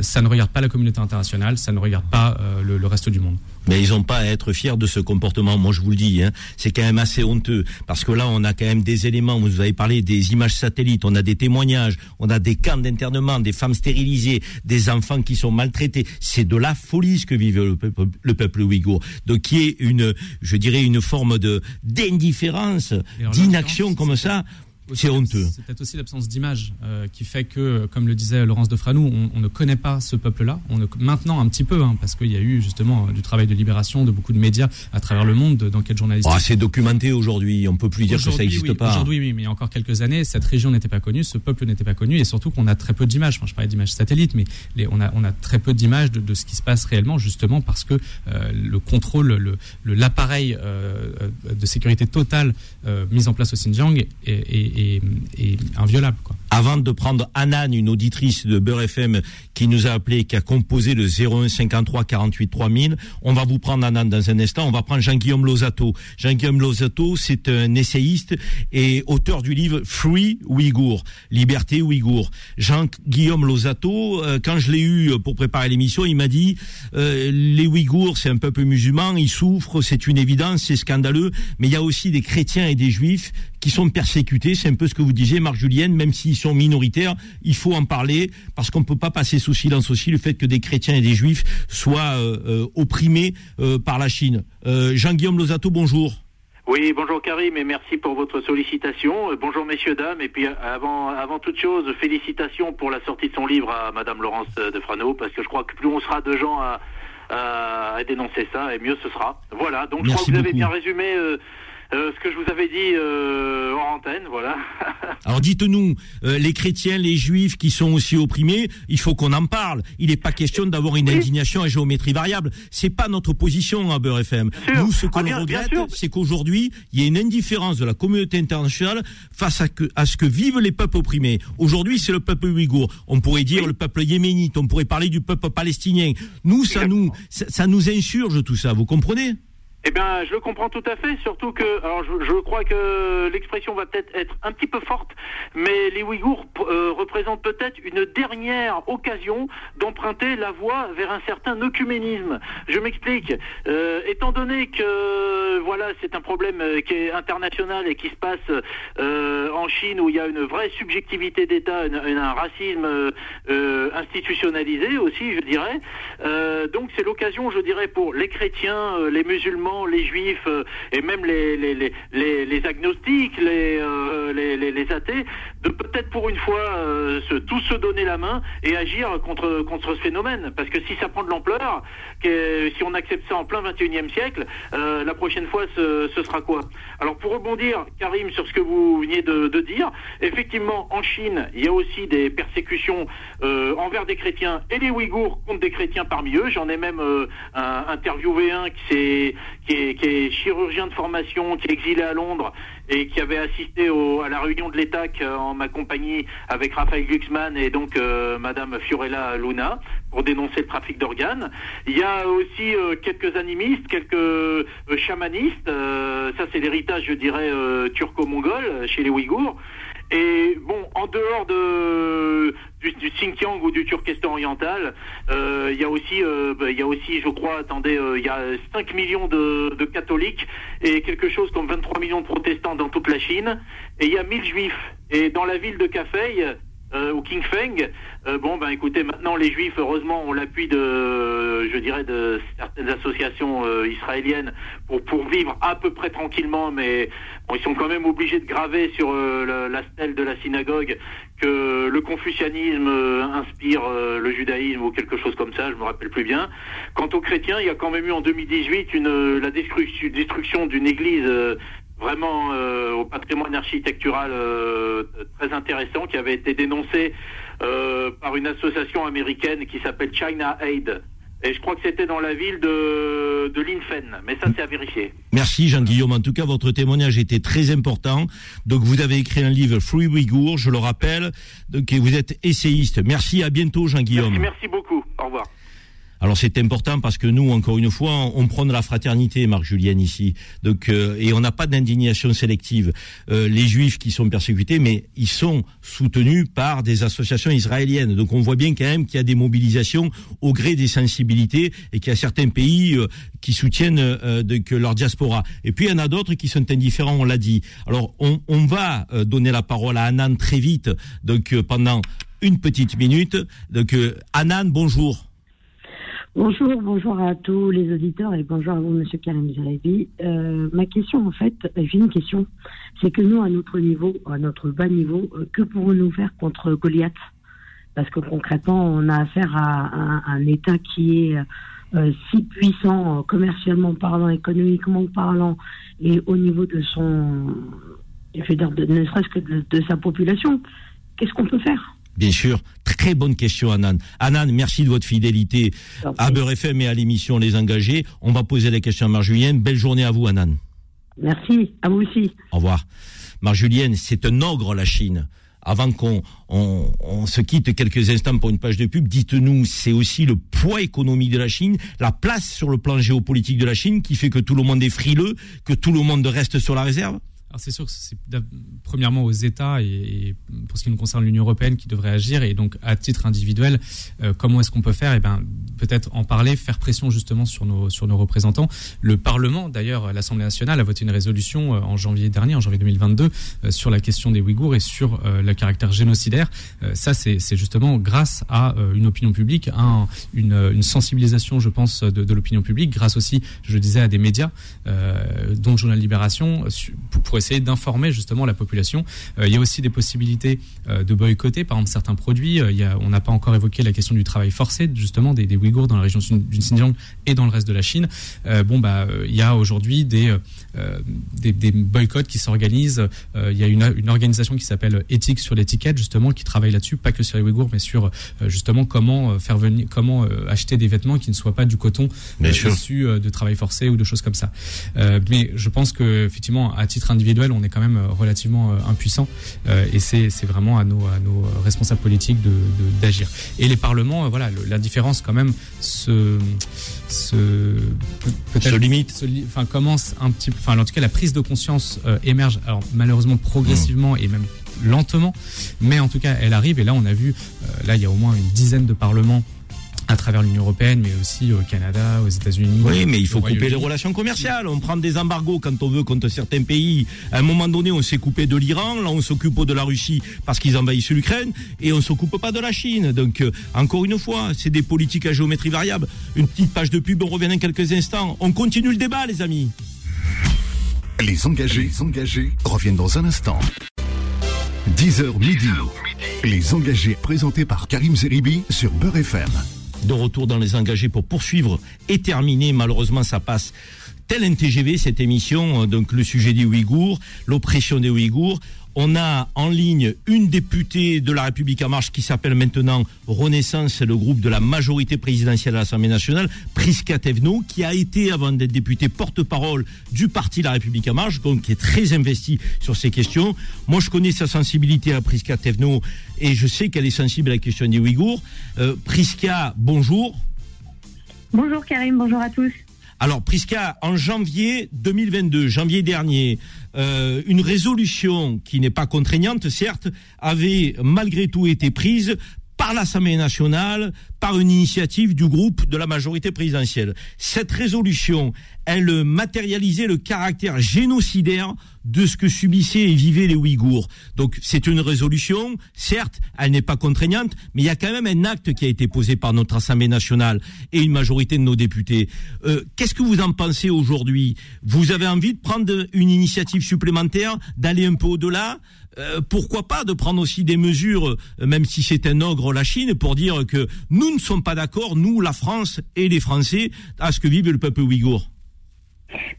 Speaker 5: ça ne regarde pas la communauté internationale, ça ne regarde pas le reste du monde.
Speaker 2: Mais ils n'ont pas à être fiers de ce comportement. Moi, je vous le dis, hein, c'est quand même assez honteux parce que là, on a quand même des éléments. Vous avez parlé des images satellites, on a des témoignages, on a des camps d'internement, des femmes stérilisées, des enfants qui sont maltraités. C'est de la folie ce que vive le peuple, le peuple ouïghour. Donc, qui est une, je dirais, une forme de d'indifférence, d'inaction comme ça. C'est honteux.
Speaker 5: C'est peut-être aussi l'absence d'image euh, qui fait que, comme le disait Laurence de Franou, on, on ne connaît pas ce peuple-là. On ne, maintenant un petit peu, hein, parce qu'il y a eu justement du travail de libération de beaucoup de médias à travers le monde, d'enquêtes journalistiques.
Speaker 2: Oh, c'est documenté aujourd'hui. On peut plus dire que ça n'existe
Speaker 5: oui,
Speaker 2: pas.
Speaker 5: Aujourd'hui, oui, mais il y a encore quelques années, cette région n'était pas connue, ce peuple n'était pas connu, et surtout qu'on a très peu d'images. Enfin, je parlais d'images satellites, mais les, on, a, on a très peu d'images de, de, ce qui se passe réellement, justement parce que euh, le contrôle, le, l'appareil euh, de sécurité totale euh, mis en place au Xinjiang est, est, est, est. Quoi.
Speaker 2: Avant de prendre Anan, une auditrice de Beurre FM qui nous a appelé, qui a composé le 01 53 48 3000, on va vous prendre Anan dans un instant. On va prendre Jean-Guillaume Lozato. Jean-Guillaume Lozato, c'est un essayiste et auteur du livre Free Ouïghour, Liberté Ouïghour. Jean-Guillaume Lozato, euh, quand je l'ai eu pour préparer l'émission, il m'a dit euh, les Ouïghours, c'est un peuple musulman, ils souffrent, c'est une évidence, c'est scandaleux, mais il y a aussi des chrétiens et des juifs qui sont persécutés. C'est un peu ce que vous disiez, Marc Julienne, même s'ils sont minoritaires, il faut en parler parce qu'on ne peut pas passer sous silence aussi le fait que des chrétiens et des juifs soient euh, euh, opprimés euh, par la Chine. Jean-Guillaume Lozato, bonjour.
Speaker 7: Oui, bonjour Karim et merci pour votre sollicitation. Euh, bonjour messieurs, dames. Et puis avant, avant toute chose, félicitations pour la sortie de son livre à Madame Laurence de Frano, parce que je crois que plus on sera de gens à, dénoncer ça, et mieux ce sera. Voilà, donc
Speaker 2: Merci
Speaker 7: je crois que vous avez
Speaker 2: beaucoup.
Speaker 7: bien résumé euh, euh, ce que je vous avais dit euh, en antenne, voilà. (laughs)
Speaker 2: Alors dites-nous, euh, les chrétiens, les juifs qui sont aussi opprimés, il faut qu'on en parle. Il n'est pas question d'avoir une
Speaker 7: Oui.
Speaker 2: indignation à géométrie variable. C'est pas notre position à Beurre FM. Nous, ce que
Speaker 7: Ah,
Speaker 2: regrette, c'est qu'aujourd'hui, il y a une indifférence de la communauté internationale face à, que, à ce que vivent les peuples opprimés. Aujourd'hui, c'est le peuple ouïghour. On pourrait dire
Speaker 7: Oui.
Speaker 2: le peuple yéménite. On pourrait parler du peuple palestinien. Nous, ça nous, ça, ça nous insurge tout ça. Vous comprenez?
Speaker 7: Eh bien, je le comprends tout à fait, surtout que, alors je, crois que l'expression va peut-être être un petit peu forte, mais les Ouïghours euh, représentent peut-être une dernière occasion d'emprunter la voie vers un certain œcuménisme. Je m'explique. Euh, étant donné que, voilà, c'est un problème euh, qui est international et qui se passe en Chine où il y a une vraie subjectivité d'État, un racisme institutionnalisé aussi, je dirais. Donc c'est l'occasion, je dirais, pour les chrétiens, les musulmans, les juifs euh, et même les, les, agnostiques, les, euh, les athées, de peut-être pour une fois euh, se, tous se donner la main et agir contre, contre ce phénomène. Parce que si ça prend de l'ampleur, si on accepte ça en plein 21e siècle, euh, la prochaine fois ce, ce sera quoi? Alors pour rebondir, Karim, sur ce que vous veniez de, de dire, effectivement en Chine, il y a aussi des persécutions euh, envers des chrétiens et les Ouïghours contre des chrétiens parmi eux. J'en ai même euh, interviewé un qui, qui, est, qui est chirurgien de formation, qui est exilé à Londres et qui avait assisté au, à la réunion de l'ETAC euh, en ma compagnie avec Raphaël Glucksmann et donc euh, Madame Fiorella Luna pour dénoncer le trafic d'organes. Il y a aussi euh, quelques animistes, quelques euh, chamanistes. euh, ça, c'est l'héritage, je dirais, turco-mongol chez les Ouïghours. Et bon, en dehors de du, du Xinjiang ou du Turkestan oriental, euh, il y a aussi, euh, bah, il y a aussi, je crois, attendez, euh, il y a 5 millions de, de catholiques et quelque chose comme 23 millions de protestants dans toute la Chine, et il y a 1000 juifs. Et dans la ville de Kafei, euh, au Kingfeng, euh, bon ben écoutez, maintenant les juifs, heureusement, ont l'appui de, je dirais, de certaines associations euh, israéliennes pour pour vivre à peu près tranquillement, mais bon, ils sont quand même obligés de graver sur euh, la, la stèle de la synagogue que le confucianisme euh, inspire euh, le judaïsme ou quelque chose comme ça, je me rappelle plus bien. Quant aux chrétiens, il y a quand même eu en 2018 une la destruction, d'une église vraiment euh, au patrimoine architectural euh, très intéressant qui avait été dénoncé euh, par une association américaine qui s'appelle China Aid. Et je crois que c'était dans la ville de, de Linfen, mais ça c'est à vérifier.
Speaker 2: Merci Jean-Guillaume. En tout cas, votre témoignage était très important. Donc, vous avez écrit un livre Free Ouïghour, je le rappelle. Donc, et vous êtes essayiste. Merci, à bientôt Jean-Guillaume.
Speaker 7: Merci, merci beaucoup. Au revoir.
Speaker 2: Alors c'est important parce que nous, encore une fois, on prend la fraternité, Marc Julien ici. Donc euh, et on n'a pas d'indignation sélective. Euh, les Juifs qui sont persécutés, mais ils sont soutenus par des associations israéliennes. Donc on voit bien quand même qu'il y a des mobilisations au gré des sensibilités et qu'il y a certains pays euh, qui soutiennent que leur diaspora. Et puis il y en a d'autres qui sont indifférents. On l'a dit. Alors on, on va donner la parole à Anan très vite. Donc pendant une petite minute. Donc Anan, bonjour.
Speaker 8: Bonjour, bonjour à tous les auditeurs et bonjour à vous, Monsieur Karim Zarabi. Euh, ma question, en fait, j'ai une question. C'est que nous, à notre niveau, à notre bas niveau, euh, que pourrons-nous faire contre Goliath? Parce que concrètement, on a affaire à, un, État qui est euh, si puissant, commercialement parlant, économiquement parlant, et au niveau de son, je dire, ne serait-ce que de sa population. Qu'est-ce qu'on peut faire?
Speaker 2: Bien sûr, très bonne question, Anan. Anan, merci de votre fidélité à Beurre FM et à l'émission Les Engagés. On va poser la question à Marjulienne. Belle journée à vous, Anan.
Speaker 8: Merci, à vous aussi.
Speaker 2: Au revoir. Marjulienne, c'est un ogre, la Chine. Avant qu'on on, se quitte quelques instants pour une page de pub, dites-nous, c'est aussi le poids économique de la Chine, la place sur le plan géopolitique de la Chine qui fait que tout le monde est frileux, que tout le monde reste sur la réserve?
Speaker 5: C'est sûr que c'est premièrement aux États et, pour ce qui nous concerne l'Union européenne qui devrait agir et donc à titre individuel euh, comment est-ce qu'on peut faire? Eh ben peut-être en parler faire pression justement sur nos sur nos représentants. Le Parlement d'ailleurs l'Assemblée nationale a voté une résolution euh, en janvier dernier en janvier 2022 euh, sur la question des Ouïghours et sur le caractère génocidaire. Ça c'est justement grâce à une opinion publique à une, sensibilisation je pense de, l'opinion publique grâce aussi je le disais à des médias dont journal Libération pour, pour essayer d'informer justement la population. Euh, il y a aussi des possibilités euh, de boycotter, par exemple certains produits. Euh, il y a, on n'a pas encore évoqué la question du travail forcé justement des, des Ouïghours dans la région du Xinjiang et dans le reste de la Chine. bon bah il y a aujourd'hui des, des, des boycotts qui s'organisent. il y a une, une organisation qui s'appelle Éthique sur l'étiquette justement qui travaille là-dessus, pas que sur les Ouïghours, mais sur justement comment faire venir, comment acheter des vêtements qui ne soient pas du coton issu de travail forcé ou de choses comme ça. mais je pense que effectivement à titre individuel on est quand même euh, relativement euh, impuissant euh, et c'est vraiment à nos, à nos responsables politiques d'agir. De, et les parlements, voilà, la différence quand même se, se
Speaker 2: peut-être limite,
Speaker 5: enfin commence un petit, enfin en tout cas la prise de conscience émerge, alors malheureusement progressivement et même lentement, mais en tout cas elle arrive et là on a vu, là il y a au moins une dizaine de parlements à travers l'Union européenne, mais aussi au Canada, aux États-Unis.
Speaker 2: Oui, mais il faut couper les relations commerciales. On prend des embargos quand on veut contre certains pays. À un moment donné, on s'est coupé de l'Iran, là on s'occupe de la Russie parce qu'ils envahissent l'Ukraine, et on s'occupe pas de la Chine. Donc, euh, encore une fois, c'est des politiques à géométrie variable. Une petite page de pub, on revient dans quelques instants. On continue le débat, les amis.
Speaker 1: Les engagés, les engagés reviennent dans un instant. 10h midi. Les engagés présentés par Karim Zeribi sur Beurre FM
Speaker 2: de retour dans les engagés pour poursuivre et terminer. Malheureusement, ça passe tel un TGV cette émission. Euh, donc le sujet des Ouïghours, l'oppression des Ouïghours. On a en ligne une députée de la République en marche qui s'appelle maintenant Renaissance, le groupe de la majorité présidentielle à l'Assemblée nationale, Prisca Tevno, qui a été, avant d'être députée, porte-parole du parti La République en marche, donc qui est très investi sur ces questions. Moi, je connais sa sensibilité à Prisca Tevno et je sais qu'elle est sensible à la question des Ouïghours. Euh, Prisca, bonjour.
Speaker 9: Bonjour Karim, bonjour à tous.
Speaker 2: Alors, Prisca, en janvier 2022, janvier dernier, euh, une résolution qui n'est pas contraignante, certes, avait malgré tout été prise par l'Assemblée nationale, par une initiative du groupe de la majorité présidentielle. Cette résolution, elle matérialisait le caractère génocidaire de ce que subissaient et vivaient les Ouïghours. Donc c'est une résolution, certes, elle n'est pas contraignante, mais il y a quand même un acte qui a été posé par notre Assemblée nationale et une majorité de nos députés. Euh, qu'est-ce que vous en pensez aujourd'hui? Vous avez envie de prendre une initiative supplémentaire, d'aller un peu au-delà? Euh, pourquoi pas de prendre aussi des mesures, euh, même si c'est un ogre la Chine, pour dire que nous ne sommes pas d'accord, nous, la France et les Français, à ce que vive le peuple ouïghour?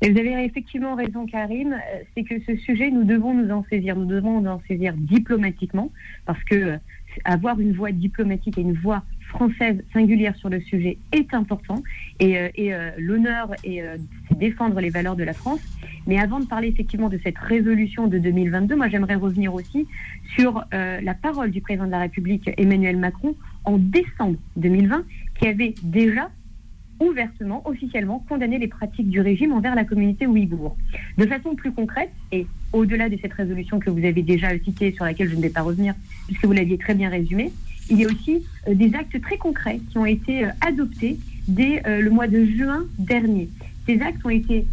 Speaker 9: Vous avez effectivement raison, Karim. Euh, c'est que ce sujet, nous devons nous en saisir. Nous devons nous en saisir diplomatiquement, parce que avoir une voix diplomatique et une voix française singulière sur le sujet est important et, euh, euh, l'honneur euh, défendre les valeurs de la France. Mais avant de parler effectivement de cette résolution de 2022, moi j'aimerais revenir aussi sur la parole du président de la République Emmanuel Macron en décembre 2020 qui avait déjà ouvertement, officiellement condamné les pratiques du régime envers la communauté ouïghour. De façon plus concrète, et au-delà de cette résolution que vous avez déjà citée, sur laquelle je ne vais pas revenir, puisque vous l'aviez très bien résumé, il y a aussi euh, des actes très concrets qui ont été euh, adoptés dès euh, le mois de juin dernier. Ces actes ont été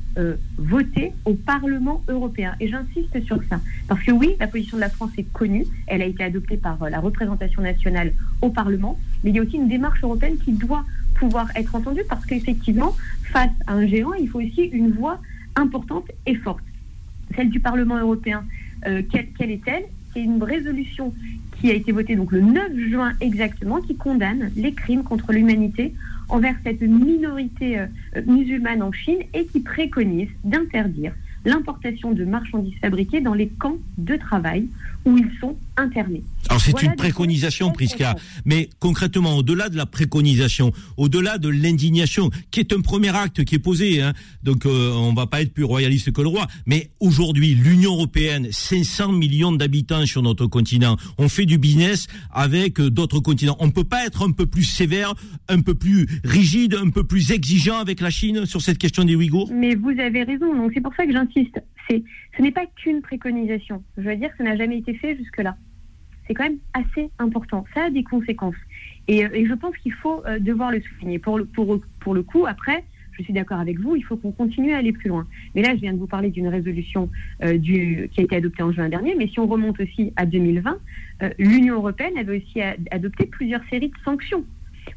Speaker 9: votés au Parlement européen. Et j'insiste sur ça. Parce que oui, la position de la France est connue. Elle a été adoptée par la représentation nationale au Parlement. Mais il y a aussi une démarche européenne qui doit pouvoir être entendue parce qu'effectivement, face à un géant, il faut aussi une voix importante et forte. Celle du Parlement européen, euh, quelle, quelle est-elle? C'est une résolution qui a été votée donc le 9 juin exactement, qui condamne les crimes contre l'humanité envers cette minorité euh, musulmane en Chine et qui préconise d'interdire l'importation de marchandises fabriquées dans les camps de travail où ils sont internés.
Speaker 2: Alors c'est
Speaker 9: Voilà
Speaker 2: une préconisation, Prisca, mais concrètement, au-delà de la préconisation, au-delà de l'indignation, qui est un premier acte qui est posé, hein, donc euh, on va pas être plus royaliste que le roi, mais aujourd'hui, l'Union européenne, 500 millions d'habitants sur notre continent, on fait du business avec euh, d'autres continents. On peut pas être un peu plus sévère, un peu plus rigide, un peu plus exigeant avec la Chine sur cette question des Ouïghours?
Speaker 9: Mais vous avez raison, donc c'est pour ça que j'insiste. Ce n'est pas qu'une préconisation. Je veux dire, ça n'a jamais été fait jusque-là. C'est quand même assez important. Ça a des conséquences. Et, euh, je pense qu'il faut euh, devoir le souligner. Pour le, coup, après, je suis d'accord avec vous, il faut qu'on continue à aller plus loin. Mais là, je viens de vous parler d'une résolution euh, qui a été adoptée en juin dernier. Mais si on remonte aussi à 2020, euh, l'Union européenne avait aussi adopté plusieurs séries de sanctions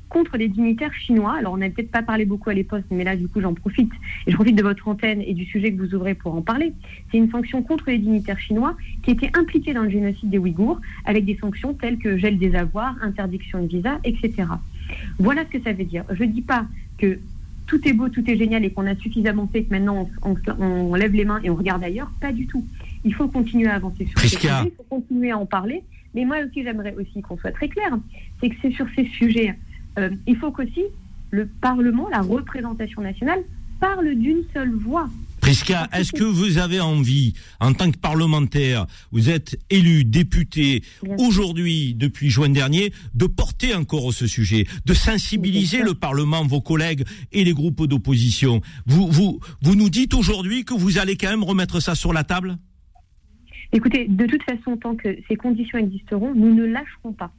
Speaker 9: contre des dignitaires chinois. Alors, on n'a peut-être pas parlé beaucoup à l'époque, mais là, du coup, j'en profite. Et je profite de votre antenne et du sujet que vous ouvrez pour en parler. C'est une sanction contre les dignitaires chinois qui étaient impliqués dans le génocide des Ouïghours, avec des sanctions telles que gel des avoirs, interdiction de visa, etc. Voilà ce que ça veut dire. Je ne dis pas que tout est beau, tout est génial et qu'on a suffisamment fait que maintenant on, on- on lève les mains et on regarde ailleurs. Pas du tout. Il faut continuer à avancer sur ces sujets, il faut continuer à en parler. Mais moi aussi, j'aimerais aussi qu'on soit très clair. C'est que c'est sur ces sujets, euh, il faut qu'aussi le Parlement, la représentation nationale, parle d'une seule voix.
Speaker 2: Prisca, est-ce que vous avez envie, en tant que parlementaire, vous êtes élu, député, aujourd'hui, depuis juin dernier, de porter encore ce sujet, de sensibiliser le Parlement, vos collègues et les groupes d'opposition? Vous, vous, vous nous dites aujourd'hui que vous allez quand même remettre ça sur la table?
Speaker 9: Écoutez, de toute façon, tant que ces conditions existeront, nous ne lâcherons pas.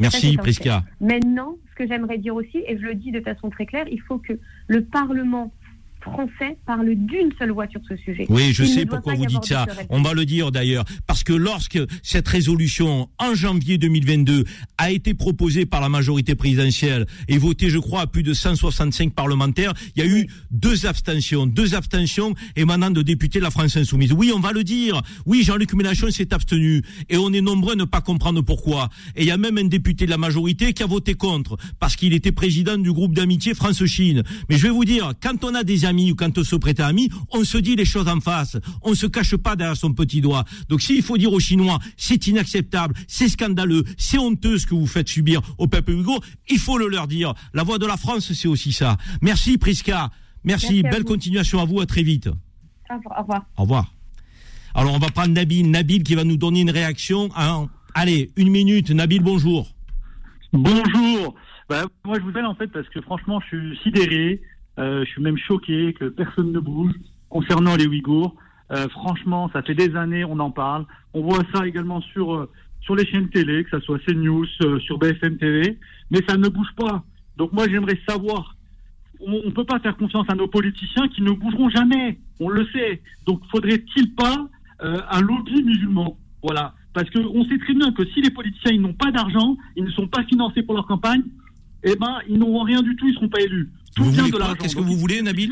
Speaker 2: Merci, Prisca.
Speaker 9: Maintenant, ce que j'aimerais dire aussi, et je le dis de façon très claire, il faut que le Parlement français parle d'une seule voix sur ce sujet.
Speaker 2: Oui, je
Speaker 9: Il
Speaker 2: sais pourquoi vous dites ça. On va le dire d'ailleurs. Parce que lorsque cette résolution, en janvier 2022, a été proposée par la majorité présidentielle et votée, je crois, à plus de 165 parlementaires, il y a eu deux abstentions. Deux abstentions émanant de députés de la France Insoumise. Oui, on va le dire. Oui, Jean-Luc Mélenchon s'est abstenu. Et on est nombreux à ne pas comprendre pourquoi. Et il y a même un député de la majorité qui a voté contre. Parce qu'il était président du groupe d'amitié France-Chine. Mais je vais vous dire, quand on a des amis ou quand on se prête à amis, on se dit les choses en face. On se cache pas derrière son petit doigt. Donc s'il faut dire aux Chinois, c'est inacceptable, c'est scandaleux, c'est honteux ce que vous faites subir au peuple ouïghour, il faut le leur dire. La voix de la France, c'est aussi ça. Merci Prisca. Merci, belle
Speaker 9: vous.
Speaker 2: continuation à vous, à très vite.
Speaker 9: Au revoir. Au revoir.
Speaker 2: Au revoir. Alors on va prendre Nabil, Nabil qui va nous donner une réaction. en- Allez, une minute. Nabil, bonjour.
Speaker 10: Bonjour. Bah, moi, je vous appelle en fait parce que franchement, je suis sidéré. Euh, je suis même choqué que personne ne bouge concernant les Ouïghours. Euh, franchement, ça fait des années, on en parle. On voit ça également sur euh, sur les chaînes télé, que ça soit CNews, sur BFM TV, mais ça ne bouge pas. Donc moi, j'aimerais savoir. On ne peut pas faire confiance à nos politiciens qui ne bougeront jamais. On le sait. Donc, faudrait-il pas un lobby musulman? Voilà. Parce qu'on sait très bien que si les politiciens n'ont pas d'argent, ils ne sont pas financés pour leur campagne, eh ben ils n'auront rien du tout, ils ne seront pas élus. Tout
Speaker 2: Vous
Speaker 10: vient de l'argent.
Speaker 2: Qu'est-ce que vous voulez, Nabil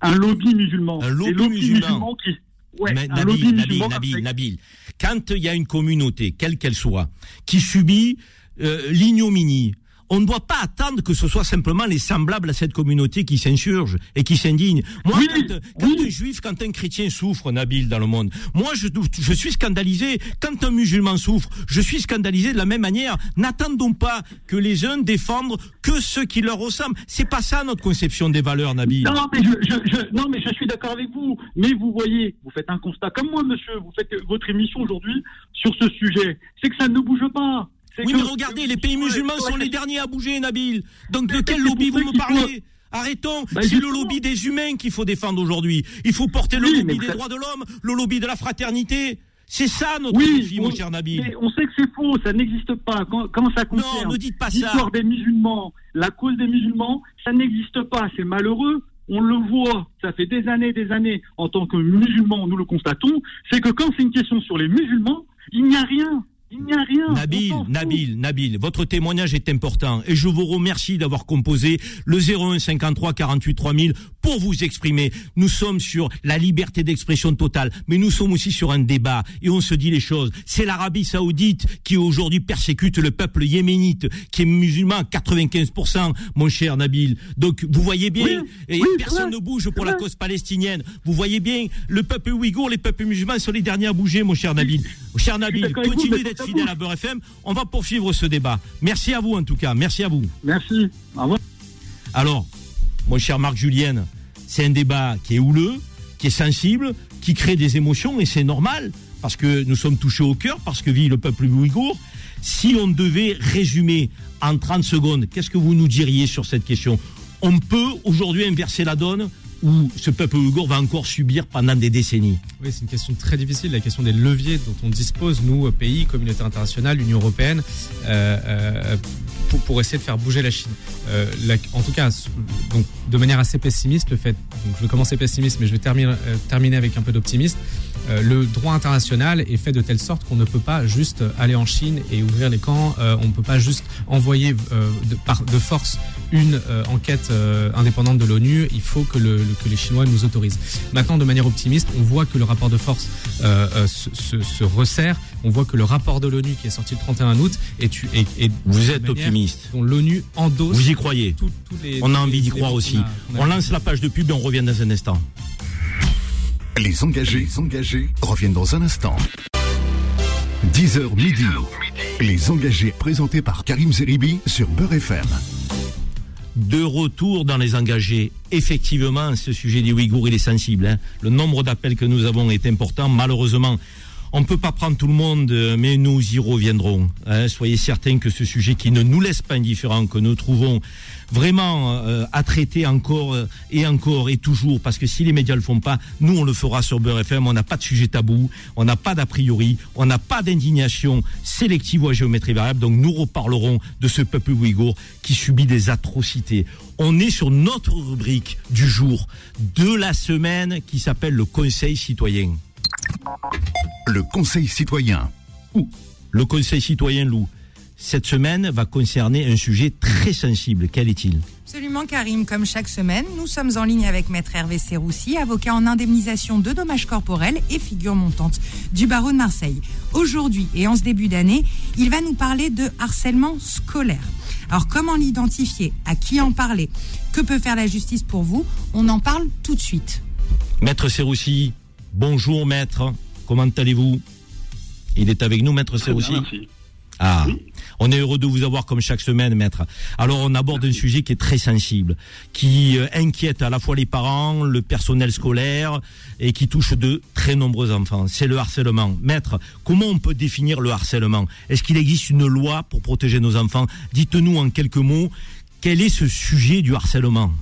Speaker 10: Un lobby musulman.
Speaker 2: Un lobby musulman.
Speaker 10: qui. Ouais,
Speaker 2: Mais
Speaker 10: un
Speaker 2: Nabil,
Speaker 10: lobby
Speaker 2: Nabil,
Speaker 10: musulman
Speaker 2: Nabil,
Speaker 10: avec-
Speaker 2: Nabil, quand il y a une communauté, quelle qu'elle soit, qui subit euh, l'ignominie, on ne doit pas attendre que ce soit simplement les semblables à cette communauté qui s'insurgent et qui s'indignent. Moi,
Speaker 10: Oui,
Speaker 2: quand, quand
Speaker 10: oui.
Speaker 2: un juif, quand un chrétien souffre, Nabil, dans le monde, moi, je, je suis scandalisé. Quand un musulman souffre, je suis scandalisé de la même manière. N'attendons pas que les uns défendent que ceux qui leur ressemblent. C'est pas ça notre conception des valeurs, Nabil.
Speaker 10: Non, mais je, je, je- non, mais je suis d'accord avec vous. Mais vous voyez, vous faites un constat comme moi, monsieur. Vous faites votre émission aujourd'hui sur ce sujet. C'est que ça ne bouge pas.
Speaker 2: Oui, mais regardez, les pays musulmans sont les derniers à bouger, Nabil. Donc de quel lobby vous me parlez Arrêtons.
Speaker 10: Bah,
Speaker 2: c'est le lobby des humains qu'il faut défendre aujourd'hui. Il faut porter le
Speaker 10: Oui,
Speaker 2: lobby des
Speaker 10: ça-
Speaker 2: droits de l'homme, le lobby de la fraternité. C'est ça notre
Speaker 10: Oui,
Speaker 2: défi,
Speaker 10: on,
Speaker 2: mon cher Nabil.
Speaker 10: mais on sait que c'est faux, ça n'existe pas. Quand, quand ça concerne
Speaker 2: ne dites pas ça.
Speaker 10: l'histoire des musulmans, la cause des musulmans, ça n'existe pas. C'est malheureux. On le voit, ça fait des années et des années, en tant que musulmans, nous le constatons, c'est que quand c'est une question sur les musulmans, il n'y a rien. Il n'y a rien.
Speaker 2: Nabil. Nabil, Nabil, votre témoignage est important et je vous remercie d'avoir composé le 01 53 48 3000 pour vous exprimer. Nous sommes sur la liberté d'expression totale, mais nous sommes aussi sur un débat et on se dit les choses. C'est l'Arabie Saoudite qui aujourd'hui persécute le peuple yéménite, qui est musulman à 95%, mon cher Nabil. Donc vous voyez bien,
Speaker 10: Oui,
Speaker 2: et
Speaker 10: oui,
Speaker 2: personne ne bouge pour la cause palestinienne. Vous voyez bien, le peuple ouïghour, les peuples musulmans sont les derniers à bouger, mon cher Nabil. Cher Nabil, continuez d'être fidèle
Speaker 10: bouge.
Speaker 2: à Beurre FM. On va poursuivre ce débat. Merci à vous en tout cas. Merci à vous.
Speaker 10: Merci. Au revoir.
Speaker 2: Alors, mon cher Marc Julien, c'est un débat qui est houleux, qui est sensible, qui crée des émotions et c'est normal parce que nous sommes touchés au cœur, parce que vit le peuple ouïghour. Si on devait résumer en 30 secondes, qu'est-ce que vous nous diriez sur cette question? On peut aujourd'hui inverser la donne? Ou ce peuple ouïghour va encore subir pendant des décennies
Speaker 5: Oui, c'est une question très difficile, la question des leviers dont on dispose, nous, pays, communauté internationale, Union européenne, euh, euh, pour, essayer de faire bouger la Chine. Euh, en tout cas, donc, de manière assez pessimiste, le fait, je vais commencer pessimiste, mais je vais terminer, euh, terminer avec un peu d'optimisme. Euh, le droit international est fait de telle sorte qu'on ne peut pas juste aller en Chine et ouvrir les camps. Euh, on ne peut pas juste envoyer euh, par, de force une euh, enquête euh, indépendante de l'ONU. Il faut que, le, le- que les Chinois nous autorisent. Maintenant, de manière optimiste, on voit que le rapport de force euh, se, se- se resserre. On voit que le rapport de l'ONU qui est sorti le 31 août est, tu- est, est
Speaker 2: Vous êtes optimiste.
Speaker 5: dont l'ONU endosse.
Speaker 2: Vous y croyez
Speaker 5: tout- tous les-
Speaker 2: On a envie d'y croire aussi.
Speaker 5: a- a-
Speaker 2: On lance la page de pub et on revient dans un instant.
Speaker 1: Les engagés, les engagés reviennent dans un instant. 10h midi. Les engagés présentés par Karim Zeribi sur Beurre FM.
Speaker 2: De retour dans les engagés, effectivement, ce sujet des Ouïghours, il est sensible. hein. Le nombre d'appels que nous avons est important. Malheureusement, on ne peut pas prendre tout le monde, euh, mais nous y reviendrons. hein. Soyez certains que ce sujet qui ne nous laisse pas indifférents, que nous trouvons vraiment euh, à traiter encore euh, et encore et toujours, parce que si les médias le font pas, nous on le fera sur Beurre FM. On n'a pas de sujet tabou, on n'a pas d'a priori, on n'a pas d'indignation sélective ou à géométrie variable. Donc nous reparlerons de ce peuple ouïghour qui subit des atrocités. On est sur notre rubrique du jour, de la semaine, qui s'appelle le Conseil citoyen.
Speaker 1: Le Conseil citoyen.
Speaker 2: Le Conseil citoyen Lou, cette semaine va concerner un sujet très sensible. Quel est-il?
Speaker 4: Absolument, Karim. Comme chaque semaine, nous sommes en ligne avec Maître Hervé Serroussi, avocat en indemnisation de dommages corporels et figure montante du barreau de Marseille. Aujourd'hui et en ce début d'année, il va nous parler de harcèlement scolaire. Alors, comment l'identifier? À qui en parler? Que peut faire la justice pour vous? On en parle tout de suite.
Speaker 2: Maître Serroussi, bonjour maître, comment allez-vous? Il est avec nous, maître Serroussi? Ah, on est heureux de vous avoir comme chaque semaine, maître. Alors, on aborde un sujet qui est très sensible, qui euh, inquiète à la fois les parents, le personnel scolaire et qui touche de très nombreux enfants. C'est le harcèlement. Maître, comment on peut définir le harcèlement? Est-ce qu'il existe une loi pour protéger nos enfants? Dites-nous en quelques mots, quel est ce sujet du harcèlement?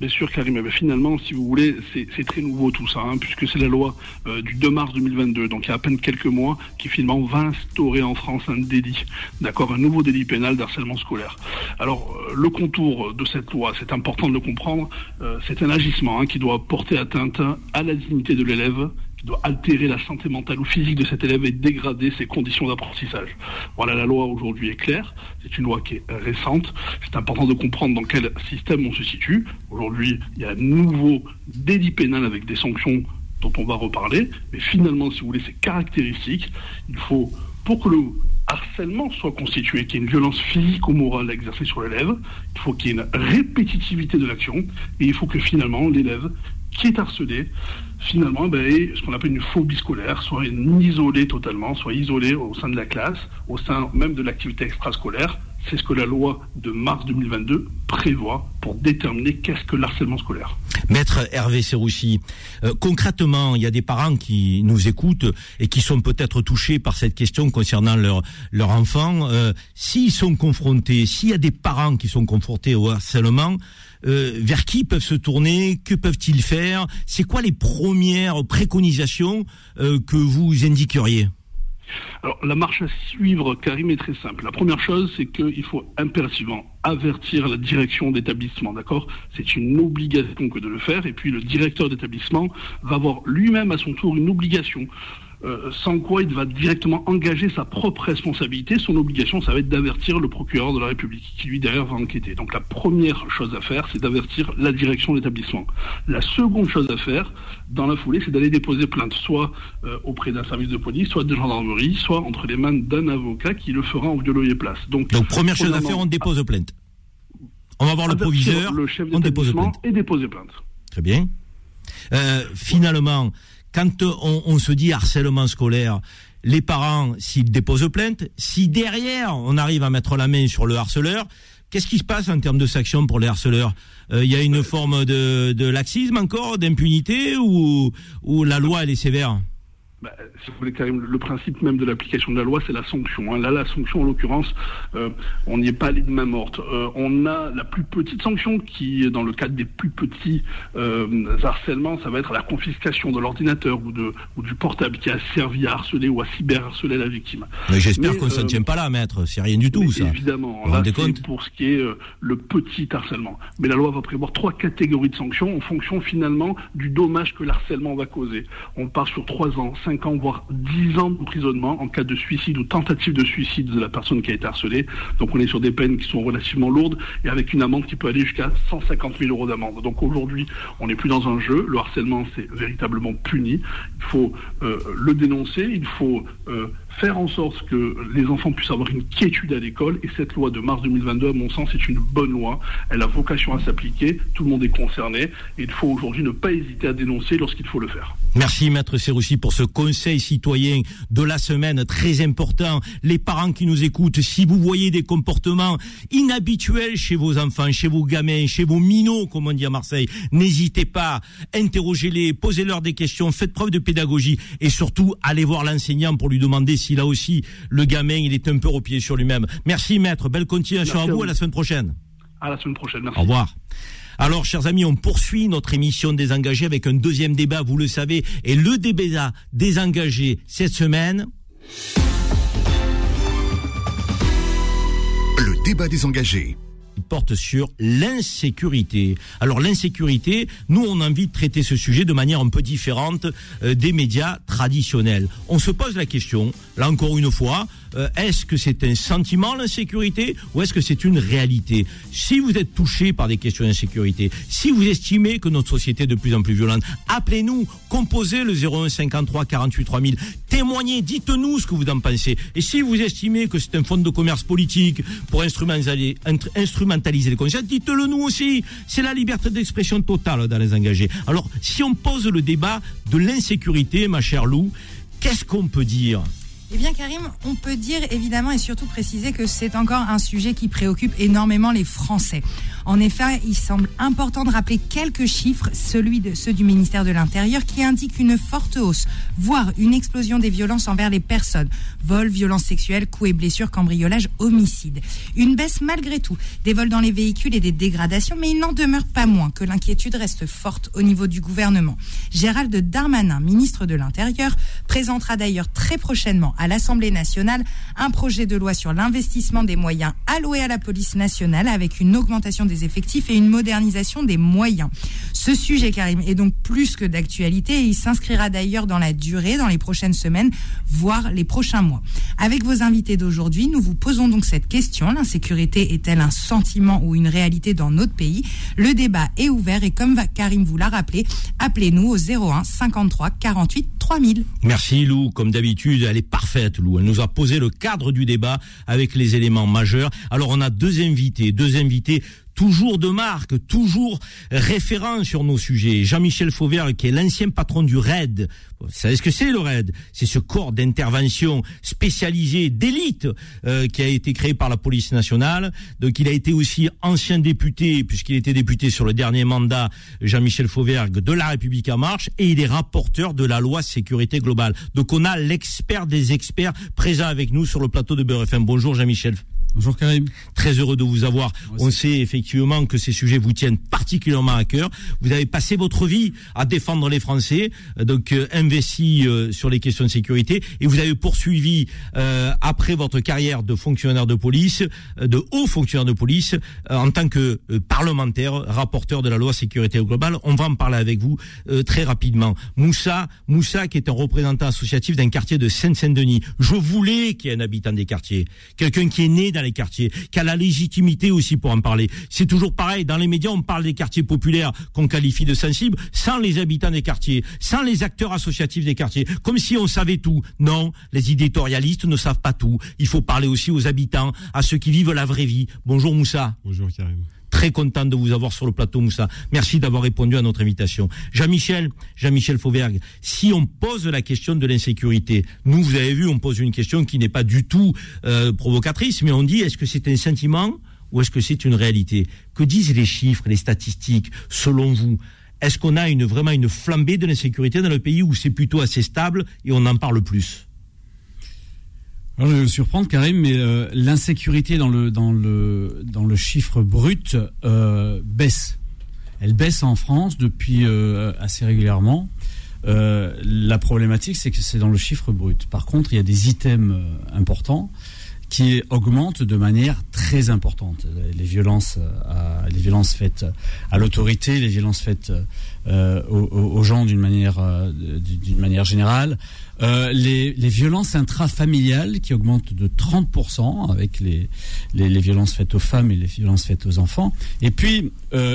Speaker 11: Bien sûr, Karim, eh bien, finalement, si vous voulez, c'est c'est très nouveau tout ça, hein, puisque c'est la loi euh, du 2 mars 2022, donc il y a à peine quelques mois, qui finalement va instaurer en France un délit, d'accord, un nouveau délit pénal d'harcèlement scolaire. Alors, euh, le contour de cette loi, c'est important de le comprendre, euh, c'est un agissement hein, qui doit porter atteinte à la dignité de l'élève, qui doit altérer la santé mentale ou physique de cet élève et dégrader ses conditions d'apprentissage. Voilà, la loi aujourd'hui est claire, c'est une loi qui est récente, c'est important de comprendre dans quel système on se situe. Aujourd'hui, il y a un nouveau délit pénal avec des sanctions dont on va reparler, mais finalement, si vous voulez, ces caractéristiques, il faut, pour que le harcèlement soit constitué, qu'il y ait une violence physique ou morale exercée sur l'élève, il faut qu'il y ait une répétitivité de l'action, et il faut que finalement, l'élève qui est harcelé, finalement, ben, ce qu'on appelle une phobie scolaire, soit isolé totalement, soit isolé au sein de la classe, au sein même de l'activité extrascolaire. C'est ce que la loi de mars 2022 prévoit pour déterminer qu'est-ce que le harcèlement scolaire.
Speaker 2: Maître Hervé Serroussi, euh, concrètement, il y a des parents qui nous écoutent et qui sont peut-être touchés par cette question concernant leur leur enfant. Euh, s'ils sont confrontés, s'il y a des parents qui sont confrontés au harcèlement, euh, vers qui peuvent se tourner Que peuvent-ils faire C'est quoi les premières préconisations que vous indiqueriez?
Speaker 11: Alors, la marche à suivre, Karim, est très simple. La première chose, c'est qu'il faut impérativement avertir la direction d'établissement, d'accord? C'est une obligation que de le faire, et puis le directeur d'établissement va avoir lui-même à son tour une obligation euh, sans quoi il va directement engager sa propre responsabilité. Son obligation, ça va être d'avertir le procureur de la République, qui lui derrière va enquêter. Donc la première chose à faire, c'est d'avertir la direction de l'établissement. La seconde chose à faire, dans la foulée, c'est d'aller déposer plainte, soit euh, auprès d'un service de police, soit de gendarmerie, soit entre les mains d'un avocat qui le fera en vieux et place.
Speaker 2: Donc, Donc première chose à faire, on dépose plainte. On va voir le proviseur,
Speaker 11: le chef
Speaker 2: on dépose plainte.
Speaker 11: Et déposer plainte.
Speaker 2: Très bien. Euh, finalement, quand on, se dit harcèlement scolaire, les parents, s'ils déposent plainte, si derrière on arrive à mettre la main sur le harceleur, qu'est-ce qui se passe en termes de sanction pour les harceleurs? Euh, Il y a une forme de, laxisme encore, d'impunité, ou, ou la loi elle est sévère?
Speaker 11: Bah, si vous voulez, Karim, le principe même de l'application de la loi, c'est la sanction. Hein. Là, la sanction, en l'occurrence, euh, on n'y est pas allé de main morte. Euh, on a la plus petite sanction qui, dans le cadre des plus petits euh, harcèlements, ça va être la confiscation de l'ordinateur ou, de, ou du portable qui a servi à harceler ou à cyberharceler la victime.
Speaker 2: Mais j'espère qu'on ne s'en tient pas là, maître. C'est rien du tout, ça.
Speaker 11: Évidemment. Là, c'est pour ce qui est le petit harcèlement. Mais la loi va prévoir trois catégories de sanctions en fonction, finalement, du dommage que l'harcèlement va causer. On part sur trois ans, ans, voire 10 ans d'emprisonnement en cas de suicide ou tentative de suicide de la personne qui a été harcelée. Donc on est sur des peines qui sont relativement lourdes et avec une amende qui peut aller jusqu'à 150 000 euros d'amende. Donc aujourd'hui, on n'est plus dans un jeu. Le harcèlement, c'est véritablement puni. Il faut euh, le dénoncer, il faut euh, faire en sorte que les enfants puissent avoir une quiétude à l'école. Et cette loi de mars 2022, à mon sens, est une bonne loi. Elle a vocation à s'appliquer. Tout le monde est concerné. Et il faut aujourd'hui ne pas hésiter à dénoncer lorsqu'il faut le faire.
Speaker 2: Merci, Maître Serroussi, pour ce conseil citoyen de la semaine très important. Les parents qui nous écoutent, si vous voyez des comportements inhabituels chez vos enfants, chez vos gamins, chez vos minots, comme on dit à Marseille, n'hésitez pas, interrogez-les, posez-leur des questions, faites preuve de pédagogie et surtout, allez voir l'enseignant pour lui demander si là aussi le gamin il est un peu repié sur lui-même. Merci maître, belle continuation à vous, à la semaine prochaine.
Speaker 11: À la semaine prochaine, merci.
Speaker 2: Au revoir. Alors, chers amis, on poursuit notre émission Désengagé avec un deuxième débat, vous le savez, et le débat désengagé cette semaine.
Speaker 1: Le débat désengagé
Speaker 2: porte sur l'insécurité. Alors l'insécurité, nous on a envie de traiter ce sujet de manière un peu différente euh, des médias traditionnels. On se pose la question, là encore une fois, euh, est-ce que c'est un sentiment l'insécurité ou est-ce que c'est une réalité? Si vous êtes touché par des questions d'insécurité, si vous estimez que notre société est de plus en plus violente, appelez-nous, composez le 01 53 48 3000, témoignez, dites-nous ce que vous en pensez. Et si vous estimez que c'est un fonds de commerce politique pour instrumentaliser, les consciences, dites-le nous aussi. C'est la liberté d'expression totale dans les engagés. Alors, si on pose le débat de l'insécurité, ma chère Lou, qu'est-ce qu'on peut dire?
Speaker 4: Eh bien, Karim, on peut dire évidemment et surtout préciser que c'est encore un sujet qui préoccupe énormément les Français. En effet, il semble important de rappeler quelques chiffres, celui de ceux du ministère de l'Intérieur, qui indiquent une forte hausse, voire une explosion des violences envers les personnes. Vols, violences sexuelles, coups et blessures, cambriolage, homicide. Une baisse malgré tout des vols dans les véhicules et des dégradations, mais il n'en demeure pas moins que l'inquiétude reste forte au niveau du gouvernement. Gérald Darmanin, ministre de l'Intérieur, présentera d'ailleurs très prochainement à l'Assemblée nationale un projet de loi sur l'investissement des moyens alloués à la police nationale avec une augmentation des effectifs et une modernisation des moyens. Ce sujet, Karim, est donc plus que d'actualité et il s'inscrira d'ailleurs dans la durée, dans les prochaines semaines, voire les prochains mois. Avec vos invités d'aujourd'hui, nous vous posons donc cette question. L'insécurité est-elle un sentiment ou une réalité dans notre pays? Le débat est ouvert et comme Karim vous l'a rappelé, appelez-nous au 01 53 48 3000.
Speaker 2: Merci Lou, comme d'habitude, elle est parfaite Lou. Elle nous a posé le cadre du débat avec les éléments majeurs. Alors on a deux invités, deux invités toujours de marque, toujours référent sur nos sujets. Jean-Michel Fauvert, qui est l'ancien patron du RAID. Vous savez ce que c'est le RAID? C'est ce corps d'intervention spécialisé d'élite euh, qui a été créé par la police nationale. Donc il a été aussi ancien député, puisqu'il était député sur le dernier mandat, Jean-Michel Fauvergue, de La République en marche, et il est rapporteur de la loi sécurité globale. Donc on a l'expert des experts présent avec nous sur le plateau de Beurre FM. Bonjour Jean-Michel.
Speaker 12: Bonjour Karim.
Speaker 2: Très heureux de vous avoir. On sait effectivement que ces sujets vous tiennent particulièrement à cœur. Vous avez passé votre vie à défendre les Français, euh, donc euh, investi euh, sur les questions de sécurité, et vous avez poursuivi euh, après votre carrière de fonctionnaire de police, euh, de haut fonctionnaire de police, euh, en tant que parlementaire, rapporteur de la loi sécurité globale. On va en parler avec vous euh, très rapidement. Moussa, Moussa qui est un représentant associatif d'un quartier de Seine-Saint-Denis. Je voulais qu'il y ait un habitant des quartiers, quelqu'un qui est né dans les quartiers, qui a la légitimité aussi pour en parler. C'est toujours pareil, dans les médias, on parle des quartiers populaires qu'on qualifie de sensibles, sans les habitants des quartiers, sans les acteurs associatifs des quartiers, comme si on savait tout. Non, les éditorialistes ne savent pas tout. Il faut parler aussi aux habitants, à ceux qui vivent la vraie vie. Bonjour Moussa.
Speaker 12: Bonjour Karim.
Speaker 2: Très content de vous avoir sur le plateau, Moussa. Merci d'avoir répondu à notre invitation. Jean-Michel, Jean-Michel Fauvergue, si on pose la question de l'insécurité, nous, vous avez vu, on pose une question qui n'est pas du tout euh, provocatrice, mais on dit est-ce que c'est un sentiment ou est-ce que c'est une réalité? Que disent les chiffres, les statistiques, selon vous? Est-ce qu'on a une, vraiment une flambée de l'insécurité dans le pays où c'est plutôt assez stable et on en parle plus?
Speaker 12: Je vais vous surprendre, Karim, mais euh, l'insécurité dans le, chiffre brut euh, baisse. Elle baisse en France depuis euh, assez régulièrement. La problématique, c'est que c'est dans le chiffre brut. Par contre, il y a des items importants qui augmentent de manière très importante. Les violences, euh, les violences faites à l'autorité, les violences faites euh, aux, gens d'une manière, euh, d'une manière générale, les, les violences intrafamiliales qui augmentent de 30% avec les, les, les violences faites aux femmes et les violences faites aux enfants. Et puis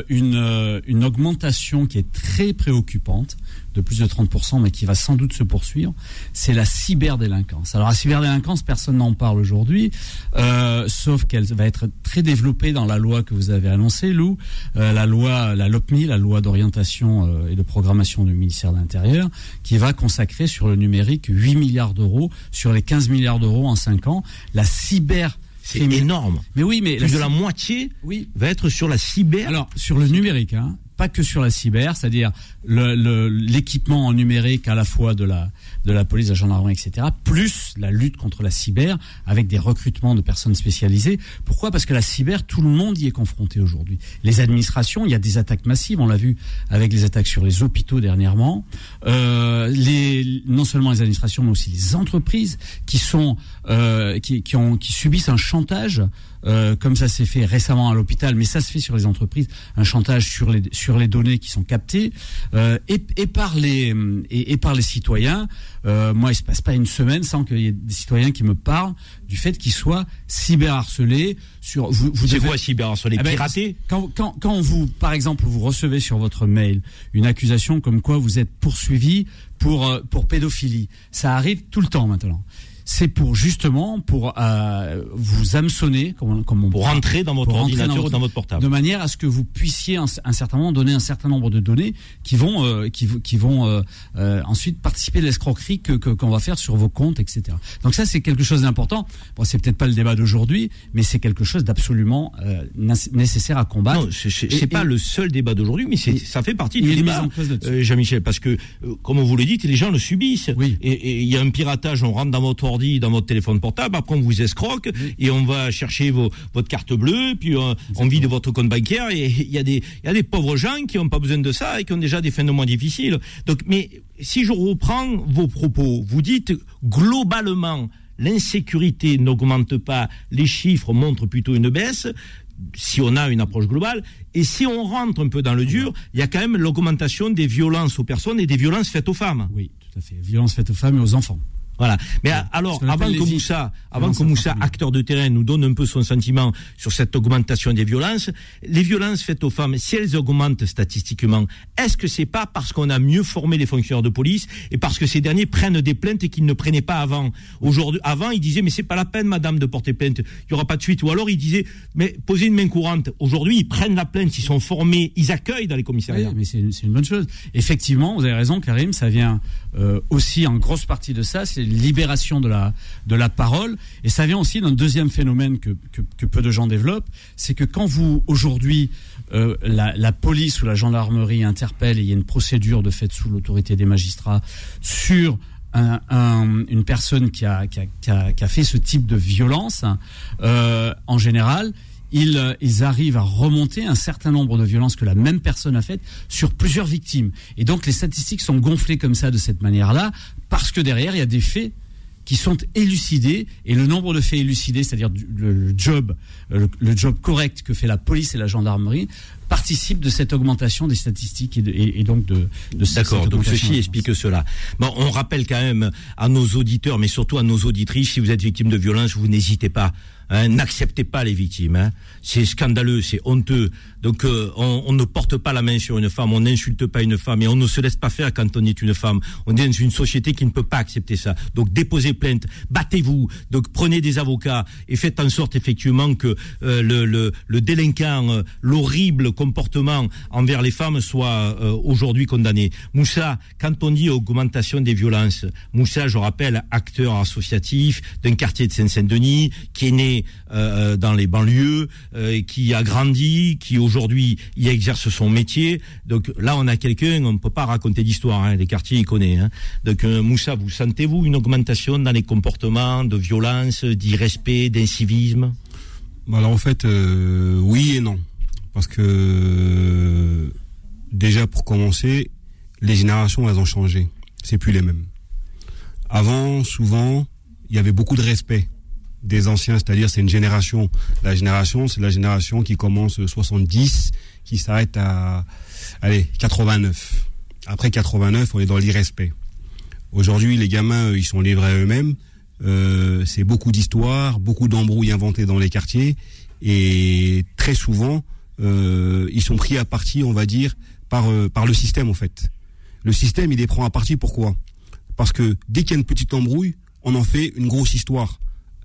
Speaker 12: une, une augmentation qui est très préoccupante de plus de 30%, mais qui va sans doute se poursuivre, c'est la cyberdélinquance. Alors la cyberdélinquance, personne n'en parle aujourd'hui, euh, sauf qu'elle va être très développée dans la loi que vous avez annoncée, Lou, euh, la loi, la LOPMI, la loi d'orientation euh, et de programmation du ministère de l'Intérieur, qui va consacrer sur le numérique 8 milliards d'euros sur les 15 milliards d'euros en 5 ans. La cyber
Speaker 2: C'est énorme.
Speaker 12: Mais oui, mais
Speaker 2: Plus de la moitié
Speaker 12: oui.
Speaker 2: va être sur la cyber.
Speaker 12: Alors, sur le numérique, hein, pas que sur la cyber, c'est-à-dire l'équipement en numérique à la fois de la, de la police, de la gendarmerie, etc., plus la lutte contre la cyber avec des recrutements de personnes spécialisées. Pourquoi? Parce que la cyber, tout le monde y est confronté aujourd'hui. Les administrations, il y a des attaques massives, on l'a vu avec les attaques sur les hôpitaux dernièrement. Euh, les, non seulement les administrations, mais aussi les entreprises qui sont euh, qui, qui subissent un chantage euh, comme ça s'est fait récemment à l'hôpital, mais ça se fait sur les entreprises, un chantage sur les sur les données qui sont captées euh, et, et par les et, et par les citoyens. Euh, moi, il se passe pas une semaine sans qu'il y ait des citoyens qui me parlent du fait qu'ils soient cyberharcelés sur. Vous, vous
Speaker 2: C'est
Speaker 12: devez-
Speaker 2: quoi cyberharcelés
Speaker 12: Ah ben,
Speaker 2: Piratés
Speaker 12: quand, quand, quand vous, par exemple, vous recevez sur votre mail une accusation comme quoi vous êtes poursuivi pour, euh, pour pédophilie, ça arrive tout le temps maintenant. C'est pour justement pour euh, vous hameçonner, comme on, comme on
Speaker 2: Pour rentrer dans votre ordinateur ou
Speaker 12: votre-
Speaker 2: dans votre portable.
Speaker 12: de manière à ce que vous puissiez un, un certain moment donner un certain nombre de données qui vont euh, qui, vont euh, euh, ensuite participer de l'escroquerie que qu'on va faire sur vos comptes, etc. Donc ça c'est quelque chose d'important. Bon, c'est peut-être pas le débat d'aujourd'hui, mais c'est quelque chose d'absolument euh, nécessaire à combattre.
Speaker 2: Non, c'est- pas
Speaker 12: et-
Speaker 2: le seul débat d'aujourd'hui, mais
Speaker 12: et-
Speaker 2: ça fait partie du débat, euh, Jean-Michel, parce que, euh, comme vous le dites, les gens le subissent.
Speaker 12: Oui.
Speaker 2: Et il y a un piratage, on rentre dans votre ordi, dans votre téléphone portable, après on vous escroque, et on va chercher vos, votre carte bleue, puis euh, on vide votre compte bancaire, et il y a des, il y a des pauvres gens qui n'ont pas besoin de ça et qui ont déjà des fins de mois difficiles. Donc, mais si je reprends vos propos, vous dites globalement, l'insécurité n'augmente pas, les chiffres montrent plutôt une baisse si on a une approche globale. Et si on rentre un peu dans le dur, il y a quand même l'augmentation des violences aux personnes et des violences faites aux femmes.
Speaker 12: Oui, tout à fait. Violences faites aux femmes et aux enfants.
Speaker 2: Voilà. Mais alors, avant que Moussa, avant que Moussa, acteur de terrain, nous donne un peu son sentiment sur cette augmentation des violences, les violences faites aux femmes, si elles augmentent statistiquement, est-ce que c'est pas parce qu'on a mieux formé les fonctionnaires de police et parce que ces derniers prennent des plaintes qu'ils ne prenaient pas avant? Aujourd'hui, avant, ils disaient mais c'est pas la peine, madame, de porter plainte, il y aura pas de suite. Ou alors ils disaient mais posez une main courante. Aujourd'hui, ils prennent la plainte, ils sont formés, ils accueillent dans les commissariats.
Speaker 12: Oui, mais c'est une, bonne chose. Effectivement, vous avez raison, Karim, ça vient euh, aussi en grosse partie de ça, c'est libération de la, de la parole. Et ça vient aussi d'un deuxième phénomène que, que, peu de gens développent, c'est que quand vous, aujourd'hui, euh, la, police ou la gendarmerie interpelle et il y a une procédure de fait sous l'autorité des magistrats sur un, un- une personne qui a, qui, a, qui, a, qui a fait ce type de violence, euh, en général, ils, euh, ils arrivent à remonter un certain nombre de violences que la même personne a faites sur plusieurs victimes. Et donc les statistiques sont gonflées comme ça, de cette manière-là, parce que derrière, il y a des faits qui sont élucidés et le nombre de faits élucidés, c'est-à-dire le, job, euh, le, le job correct que fait la police et la gendarmerie, participe de cette augmentation des statistiques et, de- et- et donc de, de cette-
Speaker 2: D'accord, donc ceci explique cela. Bon, on rappelle quand même à nos auditeurs, mais surtout à nos auditrices, si vous êtes victime de violence, vous n'hésitez pas. Hein, N'acceptez pas les victimes. hein. C'est scandaleux, c'est honteux. Donc euh, on, ne porte pas la main sur une femme, on n'insulte pas une femme et on ne se laisse pas faire quand on est une femme. On est dans une société qui ne peut pas accepter ça. Donc déposez plainte, battez-vous, donc prenez des avocats et faites en sorte effectivement que euh, le, le, le délinquant, euh, l'horrible comportement envers les femmes soit aujourd'hui condamné. Moussa, quand on dit augmentation des violences, Moussa, je rappelle, acteur associatif d'un quartier de Seine-Saint-Denis, qui est né dans les banlieues, qui a grandi, qui aujourd'hui y exerce son métier. Donc là, on a quelqu'un, on ne peut pas raconter d'histoire, hein, les quartiers, il connaît. Hein. Donc euh, Moussa, vous sentez-vous une augmentation dans les comportements de violence, d'irrespect, d'incivisme?
Speaker 13: Bah alors en fait, euh, oui et non. Parce que déjà pour commencer, les générations elles ont changé. C'est plus les mêmes. Avant, souvent, il y avait beaucoup de respect des anciens, c'est-à-dire c'est une génération. La génération, c'est la génération qui commence 70, qui s'arrête à allez 89. Après 89, on est dans l'irrespect. Aujourd'hui, les gamins, ils sont livrés à eux-mêmes. Euh, c'est beaucoup d'histoires, beaucoup d'embrouilles inventées dans les quartiers, et très souvent, euh, ils sont pris à partie, on va dire, par euh, par le système en fait. Le système, il les prend à partie. Pourquoi? Parce que dès qu'il y a une petite embrouille, on en fait une grosse histoire.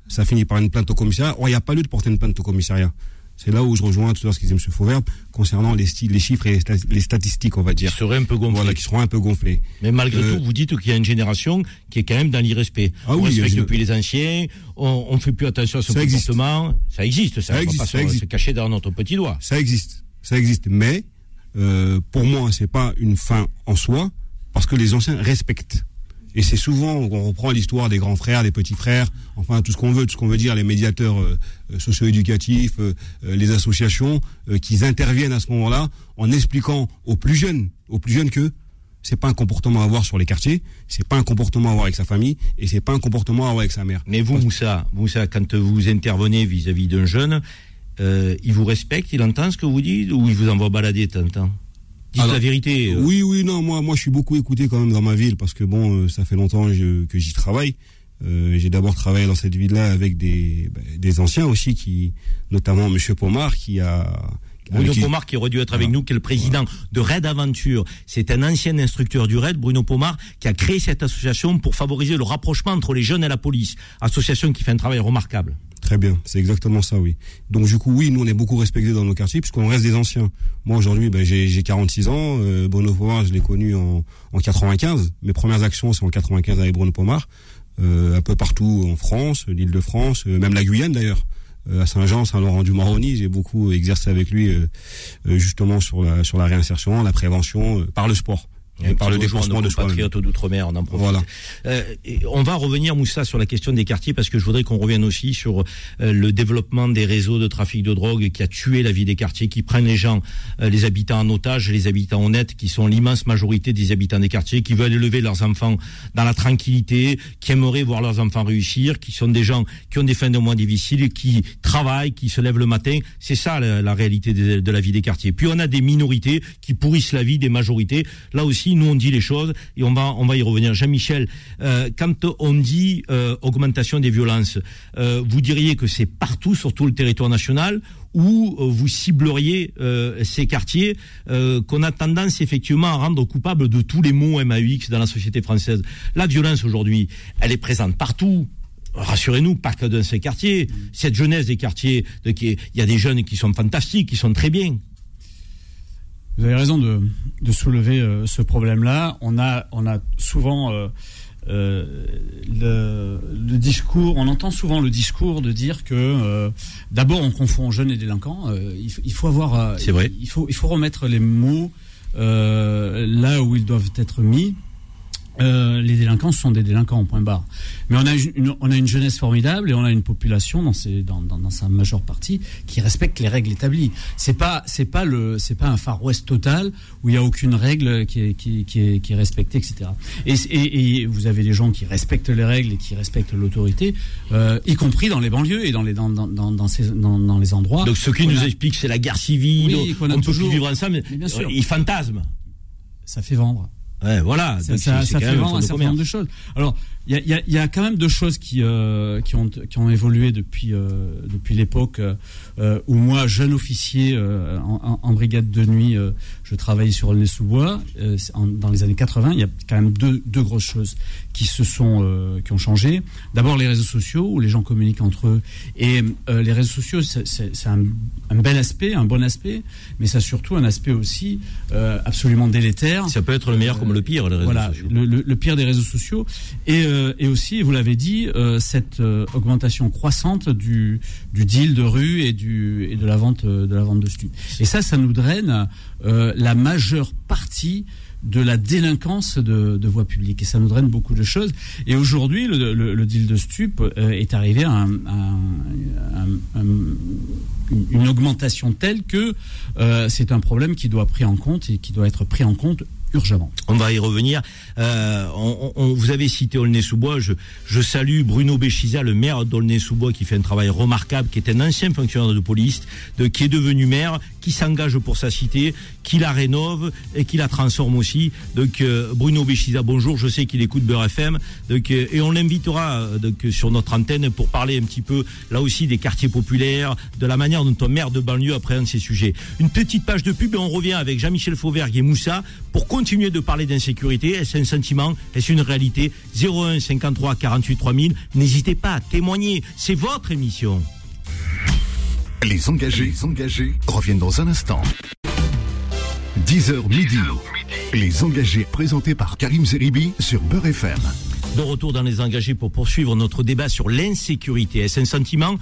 Speaker 13: Ça finit par une plainte au commissariat. Or, il n'y a pas lieu de porter une plainte au commissariat. C'est là où je rejoins tout à l'heure ce disait M. Fauverbe concernant les, chiffres et les, sta- les statistiques, on va dire.
Speaker 2: Qui seraient un peu gonflés.
Speaker 13: Voilà, qui seront un peu gonflés.
Speaker 2: Mais malgré
Speaker 13: Euh,
Speaker 2: tout, vous dites qu'il y a une génération qui est quand même dans l'irrespect.
Speaker 13: Ah
Speaker 2: on
Speaker 13: oui,
Speaker 2: respecte plus les anciens, on, on fait plus attention à son
Speaker 13: Ça existe.
Speaker 2: comportement. Ça existe, ça.
Speaker 13: Ça
Speaker 2: on va
Speaker 13: existe,
Speaker 2: pas
Speaker 13: ça
Speaker 2: se,
Speaker 13: existe.
Speaker 2: se cacher derrière notre petit doigt.
Speaker 13: Ça existe, ça existe. Mais euh, pour moi, c'est pas une fin en soi, parce que les anciens respectent. Et c'est souvent, on reprend l'histoire des grands frères, des petits frères, enfin tout ce qu'on veut, tout ce qu'on veut dire, les médiateurs euh, euh, socio-éducatifs, euh, les associations, euh, qui interviennent à ce moment-là en expliquant aux plus jeunes, aux plus jeunes que c'est pas un comportement à avoir sur les quartiers, c'est pas un comportement à avoir avec sa famille, et c'est pas un comportement à avoir avec sa mère.
Speaker 2: Mais vous, Moussa, Moussa, quand vous intervenez vis-à-vis d'un jeune, il vous respecte, il entend ce que vous dites, ou il vous envoie balader de temps en temps? Dites
Speaker 13: Alors,
Speaker 2: la vérité. euh.
Speaker 13: Oui, oui, non, moi, moi, je suis beaucoup écouté quand même dans ma ville parce que bon, euh, ça fait longtemps je- que j'y travaille. Euh, j'ai d'abord travaillé dans cette ville-là avec des, bah, des anciens aussi, qui, notamment Monsieur Pomar, qui a.
Speaker 2: Bruno
Speaker 13: avec qui-
Speaker 2: Pomar qui aurait dû être avec nous, qui est le président de Raid Aventure. C'est un ancien instructeur du Raid, Bruno Pomar, qui a créé cette association pour favoriser le rapprochement entre les jeunes et la police. Association qui fait un travail remarquable.
Speaker 13: Très bien, c'est exactement ça, oui. Donc du coup, oui, nous on est beaucoup respectés dans nos quartiers puisqu'on reste des anciens. Moi aujourd'hui, ben, j'ai j'ai 46 ans. Euh, Bruno Pomar, je l'ai connu en, en 95. Mes premières actions, c'est en 95 avec Bruno Pomar. Euh, un peu partout en France, l'Île-de-France, euh, même la Guyane d'ailleurs. À Saint-Jean, Saint-Laurent-du-Maroni, j'ai beaucoup exercé avec lui justement sur la réinsertion, la prévention, par le sport.
Speaker 2: Et
Speaker 13: par le de
Speaker 2: compatriotes d'outre-mer, on en profite.
Speaker 13: Voilà.
Speaker 2: Euh, on va revenir, Moussa, sur la question des quartiers, parce que je voudrais qu'on revienne aussi sur euh, le développement des réseaux de trafic de drogue qui a tué la vie des quartiers, qui prennent les gens, euh, les habitants en otage, les habitants honnêtes, qui sont l'immense majorité des habitants des quartiers, qui veulent élever leurs enfants dans la tranquillité, qui aimeraient voir leurs enfants réussir, qui sont des gens qui ont des fins de mois difficiles, qui travaillent, qui se lèvent le matin. C'est ça la, la réalité de, de la vie des quartiers. Puis on a des minorités qui pourrissent la vie des majorités. Là aussi, nous on dit les choses et on va on va y revenir. Jean-Michel, euh, quand on dit euh, augmentation des violences, euh, vous diriez que c'est partout sur tout le territoire national euh, vous cibleriez ces quartiers qu'on a tendance effectivement à rendre coupables de tous les maux MAUX dans la société française. La violence aujourd'hui, elle est présente partout. Rassurez-nous, pas que dans ces quartiers. Cette jeunesse des quartiers, il y a des jeunes qui sont fantastiques, qui sont très bien.
Speaker 12: Vous avez raison de, de soulever euh, ce problème-là. On a, on a souvent euh, euh, le, le discours, on entend souvent le discours de dire que euh, d'abord on confond jeunes et délinquants. Euh, il, faut- il faut avoir, euh,
Speaker 2: vrai.
Speaker 12: Il faut, il faut remettre les mots euh, là où ils doivent être mis. Euh, les délinquants sont des délinquants, point barre. Mais on a une, on a une jeunesse formidable et on a une population dans, ses, dans, dans, dans sa majeure partie qui respecte les règles établies. C'est pas c'est pas le c'est pas un Far West total où il y a aucune règle qui est qui, qui est, qui est respectée, etc. Et, et, et vous avez des gens qui respectent les règles et qui respectent l'autorité, euh, y compris dans les banlieues et dans les dans dans ces, dans, dans les endroits.
Speaker 2: Donc ce qui nous
Speaker 12: a-
Speaker 2: explique, c'est la guerre civile.
Speaker 12: Oui, a
Speaker 2: on peut
Speaker 12: toujours-
Speaker 2: vivre ensemble.
Speaker 12: Mais bien sûr.
Speaker 2: Ils fantasment.
Speaker 12: ça fait vendre.
Speaker 2: Ouais, voilà.
Speaker 12: ça, fait vendre un certain nombre de choses. Alors, il y y y a quand même deux choses qui, euh, qui, ont, qui ont évolué depuis, euh, depuis l'époque euh, où moi, jeune officier euh, en, en- brigade de nuit, euh, je travaillais sur le sous-bois. Euh, c'est en- dans les années 80, il y a quand même deux, deux grosses choses qui se sont euh, qui ont changé. D'abord, les réseaux sociaux où les gens communiquent entre eux. Et euh, les réseaux sociaux, c'est- c'est c'est un, un bel aspect, un bon aspect, mais ça a surtout un aspect aussi euh, absolument délétère.
Speaker 2: Ça peut être le meilleur
Speaker 12: Euh,
Speaker 2: comme le pire, les réseaux
Speaker 12: voilà,
Speaker 2: sociaux.
Speaker 12: Le, le- le pire des réseaux sociaux. Et, euh, et aussi, vous l'avez dit, euh, cette euh, augmentation croissante du, deal de rue et, de, la vente, de la vente de stupes. Et ça, ça nous draine la majeure partie de la délinquance de, de voie publique. Et ça nous draine beaucoup de choses. Et aujourd'hui, le, deal de euh, est arrivé à, un- à un- un- un- une- augmentation telle que c'est un problème qui doit pris en compte et qui doit être pris en compte
Speaker 2: On va y revenir. Euh, on, on- vous avez cité Aulnay-sous-Bois. Je, je salue Bruno Béchiza, le maire d'Aulnay-sous-Bois, qui fait un travail remarquable, qui est un ancien fonctionnaire de police, de, qui est devenu maire, qui s'engage pour sa cité, qui la rénove et qui la transforme aussi. Donc euh, Bruno Béchiza, bonjour. Je sais qu'il écoute Beurre FM. Donc, euh, et on l'invitera euh, sur notre antenne pour parler un petit peu là aussi des quartiers populaires, de la manière dont un maire de banlieue appréhende ces sujets. Une petite page de pub et on revient avec Jean-Michel Fauvergue et Moussa pour de parler d'insécurité. Est-ce un sentiment Est-ce une réalité? 01 53 48 3000. N'hésitez pas à témoigner. C'est votre émission.
Speaker 1: Les engagés, les engagés reviennent dans un instant. 10h midi. Les engagés présentés par Karim Zeribi sur Beurre FM.
Speaker 2: De retour dans les engagés pour poursuivre notre débat sur l'insécurité. Est-ce un sentiment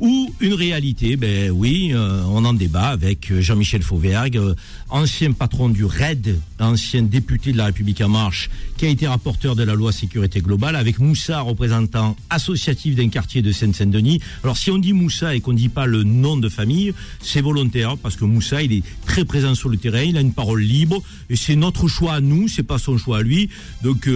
Speaker 2: ou une réalité Ben oui, euh, on en débat avec euh, Jean-Michel Fauvergue, euh, ancien patron du RAID, ancien député de la République en marche, qui a été rapporteur de la loi sécurité globale, avec Moussa, représentant associatif d'un quartier de Seine-Saint-Denis. Alors si on dit Moussa et qu'on ne dit pas le nom de famille, c'est volontaire parce que Moussa, il est très présent sur le terrain, il a une parole libre et c'est notre choix à nous, c'est pas son choix à lui. Donc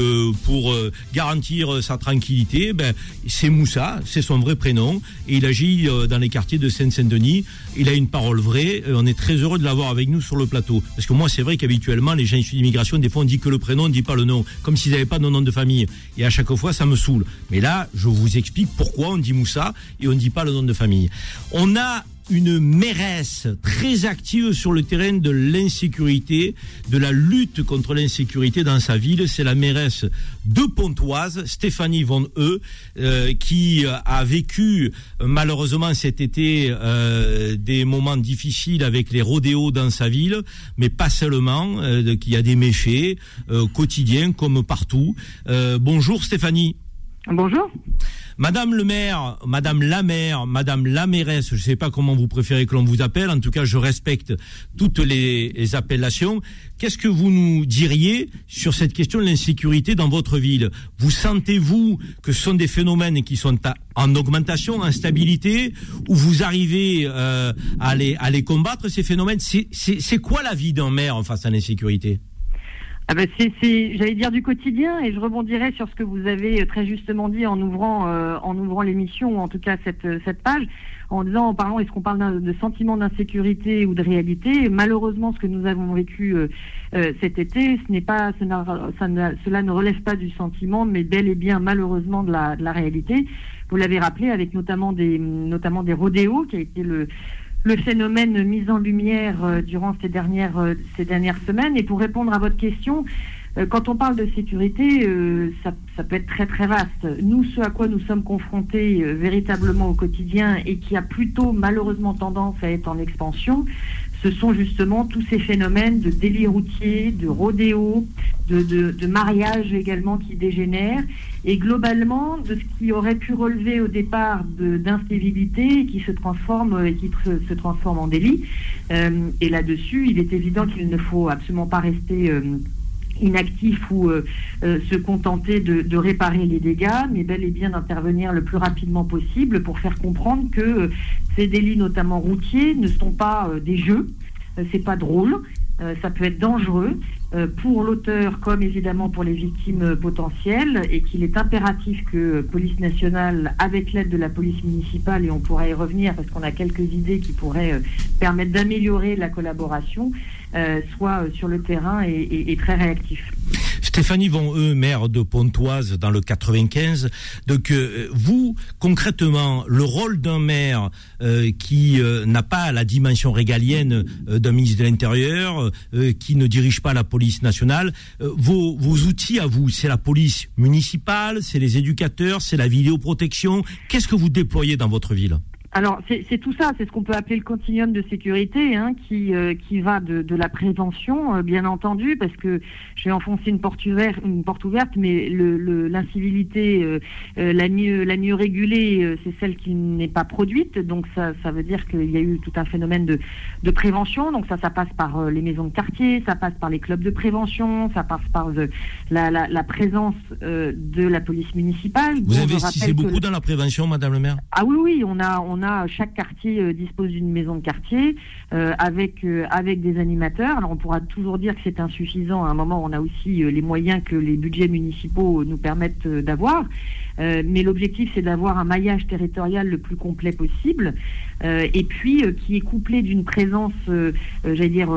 Speaker 2: pour garantir sa tranquillité, ben c'est Moussa, c'est son vrai prénom et il agit euh, dans les quartiers de Seine-Saint-Denis. Il a une parole vraie. euh, on est très heureux de l'avoir avec nous sur le plateau parce que moi c'est vrai qu'habituellement les gens issus d'immigration des fois on dit que le prénom, on dit pas le nom, comme s'ils n'avaient pas de nom de famille. Et à chaque fois ça me saoule. Mais là je vous explique pourquoi on dit Moussa et on ne dit pas le nom de famille. On a une mairesse très active sur le terrain de l'insécurité, de la lutte contre l'insécurité dans sa ville. C'est la mairesse de Pontoise, Stéphanie Von E, qui a vécu malheureusement cet été euh, des moments difficiles avec les rodéos dans sa ville, mais pas seulement, euh, qu'il y a des méfaits euh, quotidiens comme partout. Bonjour Stéphanie.
Speaker 6: Bonjour.
Speaker 2: Madame le maire, Madame la maire, Madame la mairesse, je ne sais pas comment vous préférez que l'on vous appelle, en tout cas je respecte toutes les, appellations. Qu'est-ce que vous nous diriez sur cette question de l'insécurité dans votre ville? Vous sentez-vous que ce sont des phénomènes qui sont en augmentation, en stabilité, ou vous arrivez euh, à, les, à les combattre, ces phénomènes? C'est quoi la vie d'un maire face à l'insécurité?
Speaker 14: Ah bah c'est, j'allais dire du quotidien et je rebondirai sur ce que vous avez très justement dit en ouvrant, euh, en ouvrant l'émission ou en tout cas cette, cette page, en disant, en parlant, est-ce qu'on parle de sentiment d'insécurité ou de réalité? Malheureusement, ce que nous avons vécu euh, euh, cet été, ce n'est pas, ça n'a- cela ne relève pas du sentiment, mais bel et bien malheureusement de la, de la réalité. Vous l'avez rappelé avec notamment des, notamment des rodéos, qui a été le le phénomène mis en lumière euh, durant ces dernières, euh, ces dernières semaines. Et pour répondre à votre question, euh, quand on parle de sécurité, ça, peut être très très vaste. Nous, ce à quoi nous sommes confrontés véritablement au quotidien et qui a plutôt malheureusement tendance à être en expansion, ce sont justement tous ces phénomènes de délit routier, de rodéo, de, de, de mariage également qui dégénèrent, et globalement de ce qui aurait pu relever au départ d'incivilité et qui se transforme et qui se, se transforme en délit. Euh, et là-dessus, il est évident qu'il ne faut absolument pas rester euh, inactif ou euh, euh, se contenter de, de réparer les dégâts, mais bel et bien d'intervenir le plus rapidement possible pour faire comprendre que euh, ces délits, notamment routiers, ne sont pas des jeux, c'est pas drôle, euh, ça peut être dangereux euh, pour l'auteur comme évidemment pour les victimes euh, potentielles et qu'il est impératif que Police nationale, avec l'aide de la police municipale, et on pourra y revenir parce qu'on a quelques idées qui pourraient permettre d'améliorer la collaboration, soit sur le terrain et très réactif.
Speaker 2: Stéphanie Von eux maire de Pontoise dans le 95. Donc euh, vous, concrètement, le rôle d'un maire euh, qui euh, n'a pas la dimension régalienne d'un ministre de l'Intérieur, qui ne dirige pas la police nationale, vos, vos outils à vous, c'est la police municipale, c'est les éducateurs, c'est la vidéoprotection. Qu'est-ce que vous déployez dans votre ville?
Speaker 14: Alors, c'est tout ça, c'est ce qu'on peut appeler le continuum de sécurité, hein, qui, euh, qui va de, de la prévention, euh, bien entendu, parce que je vais enfoncer une porte ouverte, une porte ouverte mais le- le- l'incivilité, euh, euh, la, mieux, la mieux régulée, euh, c'est celle qui n'est pas produite, donc ça, ça veut dire qu'il y a eu tout un phénomène de, de prévention, donc ça, ça passe par euh, les maisons de quartier, ça passe par les clubs de prévention, ça passe par euh, la, la, la présence euh, de la police municipale.
Speaker 2: Vous investissez
Speaker 14: que
Speaker 2: beaucoup
Speaker 14: le-
Speaker 2: dans la prévention, Madame le maire?
Speaker 14: Ah oui, oui, on a, on a chaque quartier euh, dispose d'une maison de quartier euh, avec euh, avec des animateurs. Alors on pourra toujours dire que c'est insuffisant. À un moment, on a aussi les moyens que les budgets municipaux nous permettent d'avoir. Euh, mais l'objectif, c'est d'avoir un maillage territorial le plus complet possible, euh, et puis euh, qui est couplé d'une présence, j'allais dire,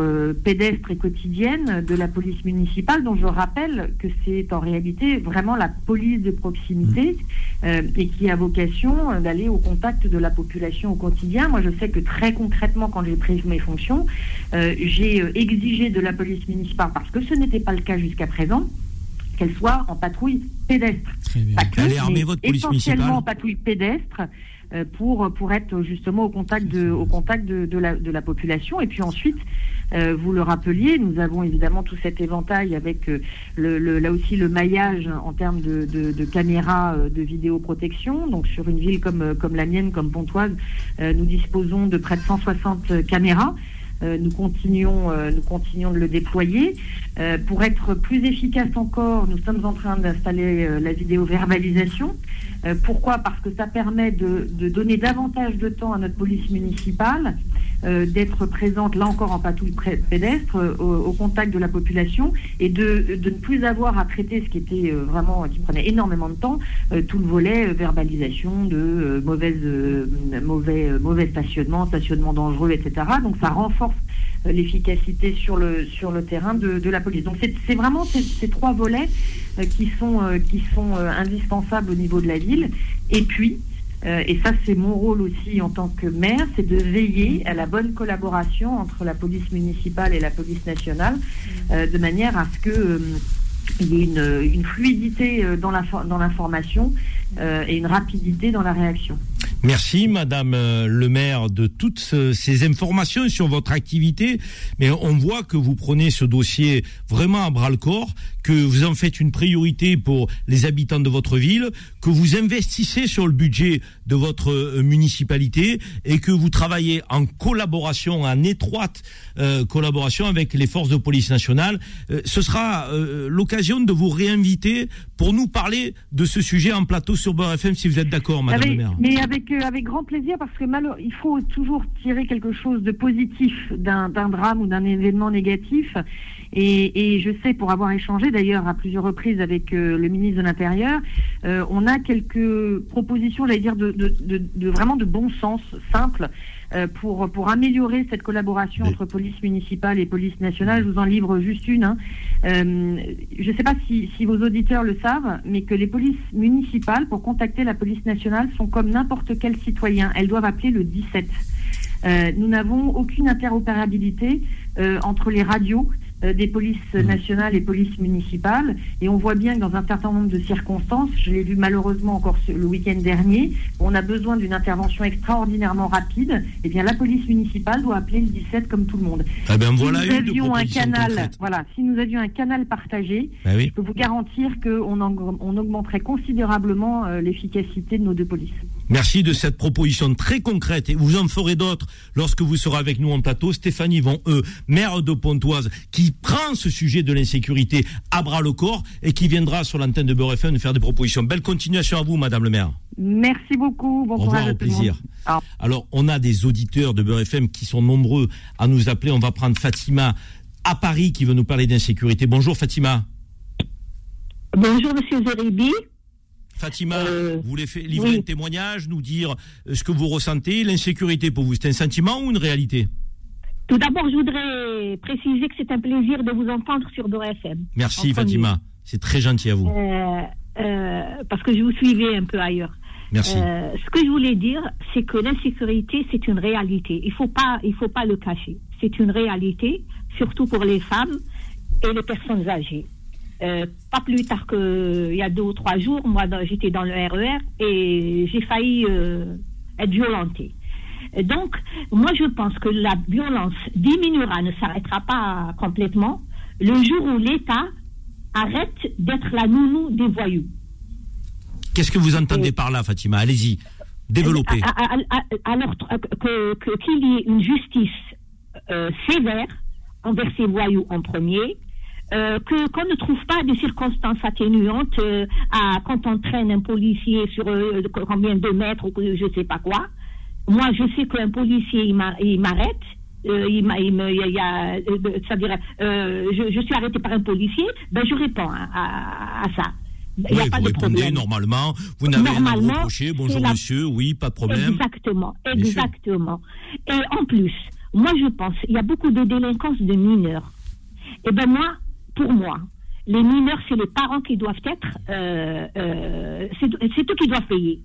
Speaker 14: pédestre et quotidienne de la police municipale, dont je rappelle que c'est en réalité vraiment la police de proximité euh, et qui a vocation d'aller au contact de la population au quotidien. Moi, je sais que très concrètement, quand j'ai pris mes fonctions, j'ai exigé de la police municipale, parce que ce n'était pas le cas jusqu'à présent, qu'elle soit en patrouille pédestre. Que,
Speaker 2: Elle est armée,
Speaker 14: mais
Speaker 2: votre police
Speaker 14: essentiellement
Speaker 2: municipale
Speaker 14: en patrouille pédestre euh, pour pour être justement au contact de au contact de, de la de la population et puis ensuite euh, vous le rappeliez, nous avons évidemment tout cet éventail avec euh, le, le- là aussi le maillage en termes de, de, de caméras euh, de vidéoprotection. Donc sur une ville comme, comme la mienne, comme Pontoise, euh, nous disposons de près de 160 caméras. Euh, nous continuons, euh, nous continuons de le déployer. Euh, pour être plus efficace encore, nous sommes en train d'installer la vidéo-verbalisation. Euh, pourquoi? Parce que ça permet de donner davantage de temps à notre police municipale euh, d'être présente, là encore en patrouille pédestre, euh, au, contact de la population et de, ne plus avoir à traiter ce qui était euh, vraiment, qui prenait énormément de temps, tout le volet verbalisation de mauvais, mauvais stationnement, stationnement dangereux, etc. Donc ça renforce l'efficacité sur le, terrain de, la police. Donc c'est vraiment ces, trois volets qui sont, indispensables au niveau de la ville. Et puis, euh, et ça c'est mon rôle aussi en tant que maire, c'est de veiller à la bonne collaboration entre la police municipale et la police nationale, euh, de manière à ce que euh, il y ait une, fluidité euh, dans l'info- dans l'information et une rapidité dans la réaction.
Speaker 2: Merci, Madame euh, le maire, de toutes ce- ces informations sur votre activité. Mais on voit que vous prenez ce dossier vraiment à bras le corps, que vous en faites une priorité pour les habitants de votre ville, que vous investissez sur le budget de votre euh, municipalité et que vous travaillez en collaboration, en étroite euh, collaboration avec les forces de police nationale. Euh, ce sera euh, l'occasion de vous réinviter pour nous parler de ce sujet en plateau sur Beurre FM, si vous êtes d'accord, Madame
Speaker 14: Avec-
Speaker 2: le maire.
Speaker 14: Euh, avec grand plaisir parce que malheur- il faut toujours tirer quelque chose de positif d'un drame ou d'un événement négatif. Et, je sais, pour avoir échangé d'ailleurs à plusieurs reprises avec euh, le ministre de l'Intérieur, euh, on a quelques propositions, j'allais dire, de, de, vraiment de bon sens, simples, euh, pour, pour améliorer cette collaboration entre police municipale et police nationale. Je vous en livre juste une. hein. Euh, je ne sais pas si, si vos auditeurs le savent, mais que les polices municipales, pour contacter la police nationale, sont comme n'importe quel citoyen. Elles doivent appeler le 17. Euh, nous n'avons aucune interopérabilité euh, entre les radios euh, des polices nationales et polices municipales. Et on voit bien que dans un certain nombre de circonstances, je l'ai vu malheureusement encore le week-end dernier, on a besoin d'une intervention extraordinairement rapide. Eh bien, la police municipale doit appeler le 17 comme tout le monde.
Speaker 2: Eh ben,
Speaker 14: si nous
Speaker 2: une de
Speaker 14: avions un canal, voilà, si nous avions un canal partagé,
Speaker 2: Ben oui.
Speaker 14: je peux vous garantir qu'on on augmenterait considérablement euh, l'efficacité de nos deux polices.
Speaker 2: Merci de cette proposition très concrète et vous en ferez d'autres lorsque vous serez avec nous en plateau. Stéphanie Von E, maire de Pontoise, qui prend ce sujet de l'insécurité à bras le corps et qui viendra sur l'antenne de Beurre FM nous faire des propositions. Belle continuation à vous, Madame le maire.
Speaker 14: Merci beaucoup. Bon
Speaker 2: Au revoir, au plaisir. Alors, on a des auditeurs de Beurre FM qui sont nombreux à nous appeler. On va prendre Fatima à Paris qui veut nous parler d'insécurité. Bonjour Fatima.
Speaker 15: Bonjour, monsieur Zeribi.
Speaker 2: Fatima, vous voulez faire- livrer
Speaker 15: oui.
Speaker 2: un témoignage, nous dire euh, ce que vous ressentez, l'insécurité pour vous, c'est un sentiment ou une réalité?
Speaker 15: Tout d'abord, je voudrais préciser que c'est un plaisir de vous entendre sur FM.
Speaker 2: Merci. Fatima, c'est très gentil à vous.
Speaker 15: Euh, euh, parce que je vous suivais un peu ailleurs.
Speaker 2: Merci.
Speaker 15: Euh, ce que je voulais dire, c'est que l'insécurité, c'est une réalité. Il faut pas, il faut pas le cacher. C'est une réalité, surtout pour les femmes et les personnes âgées. Euh, pas plus tard qu'il y a deux ou trois jours, moi j'étais dans le RER et j'ai failli euh, être violentée. Et Donc, moi je pense que la violence diminuera, ne s'arrêtera pas complètement le jour où l'État arrête d'être la nounou des voyous.
Speaker 2: Qu'est-ce que vous entendez par là, Fatima? Allez-y, développez.
Speaker 15: Alors euh, que- qu'il y ait une justice euh, sévère envers ces voyous en premier, euh, que qu'on ne trouve pas des circonstances atténuantes euh, à quand on traîne un policier sur euh, combien de mètres ou je sais pas quoi. Moi, je sais qu'un policier il m'a- il m'arrête. euh, il m'a- il y a- il y a, euh, c'est-à-dire, euh, je, je suis arrêté par un policier, ben je réponds à, à- à ça. Il y a
Speaker 2: Oui,
Speaker 15: pas
Speaker 2: vous
Speaker 15: de
Speaker 2: répondez
Speaker 15: problème.
Speaker 2: normalement, vous n'avez rien à reprocher, bonjour
Speaker 15: la-
Speaker 2: monsieur, oui, pas de problème.
Speaker 15: Exactement, exactement. Et en plus, moi je pense, il y a beaucoup de délinquance de mineurs. Et ben moi, pour moi, les mineurs, c'est les parents qui doivent être, euh, euh, c'est eux qui doivent payer.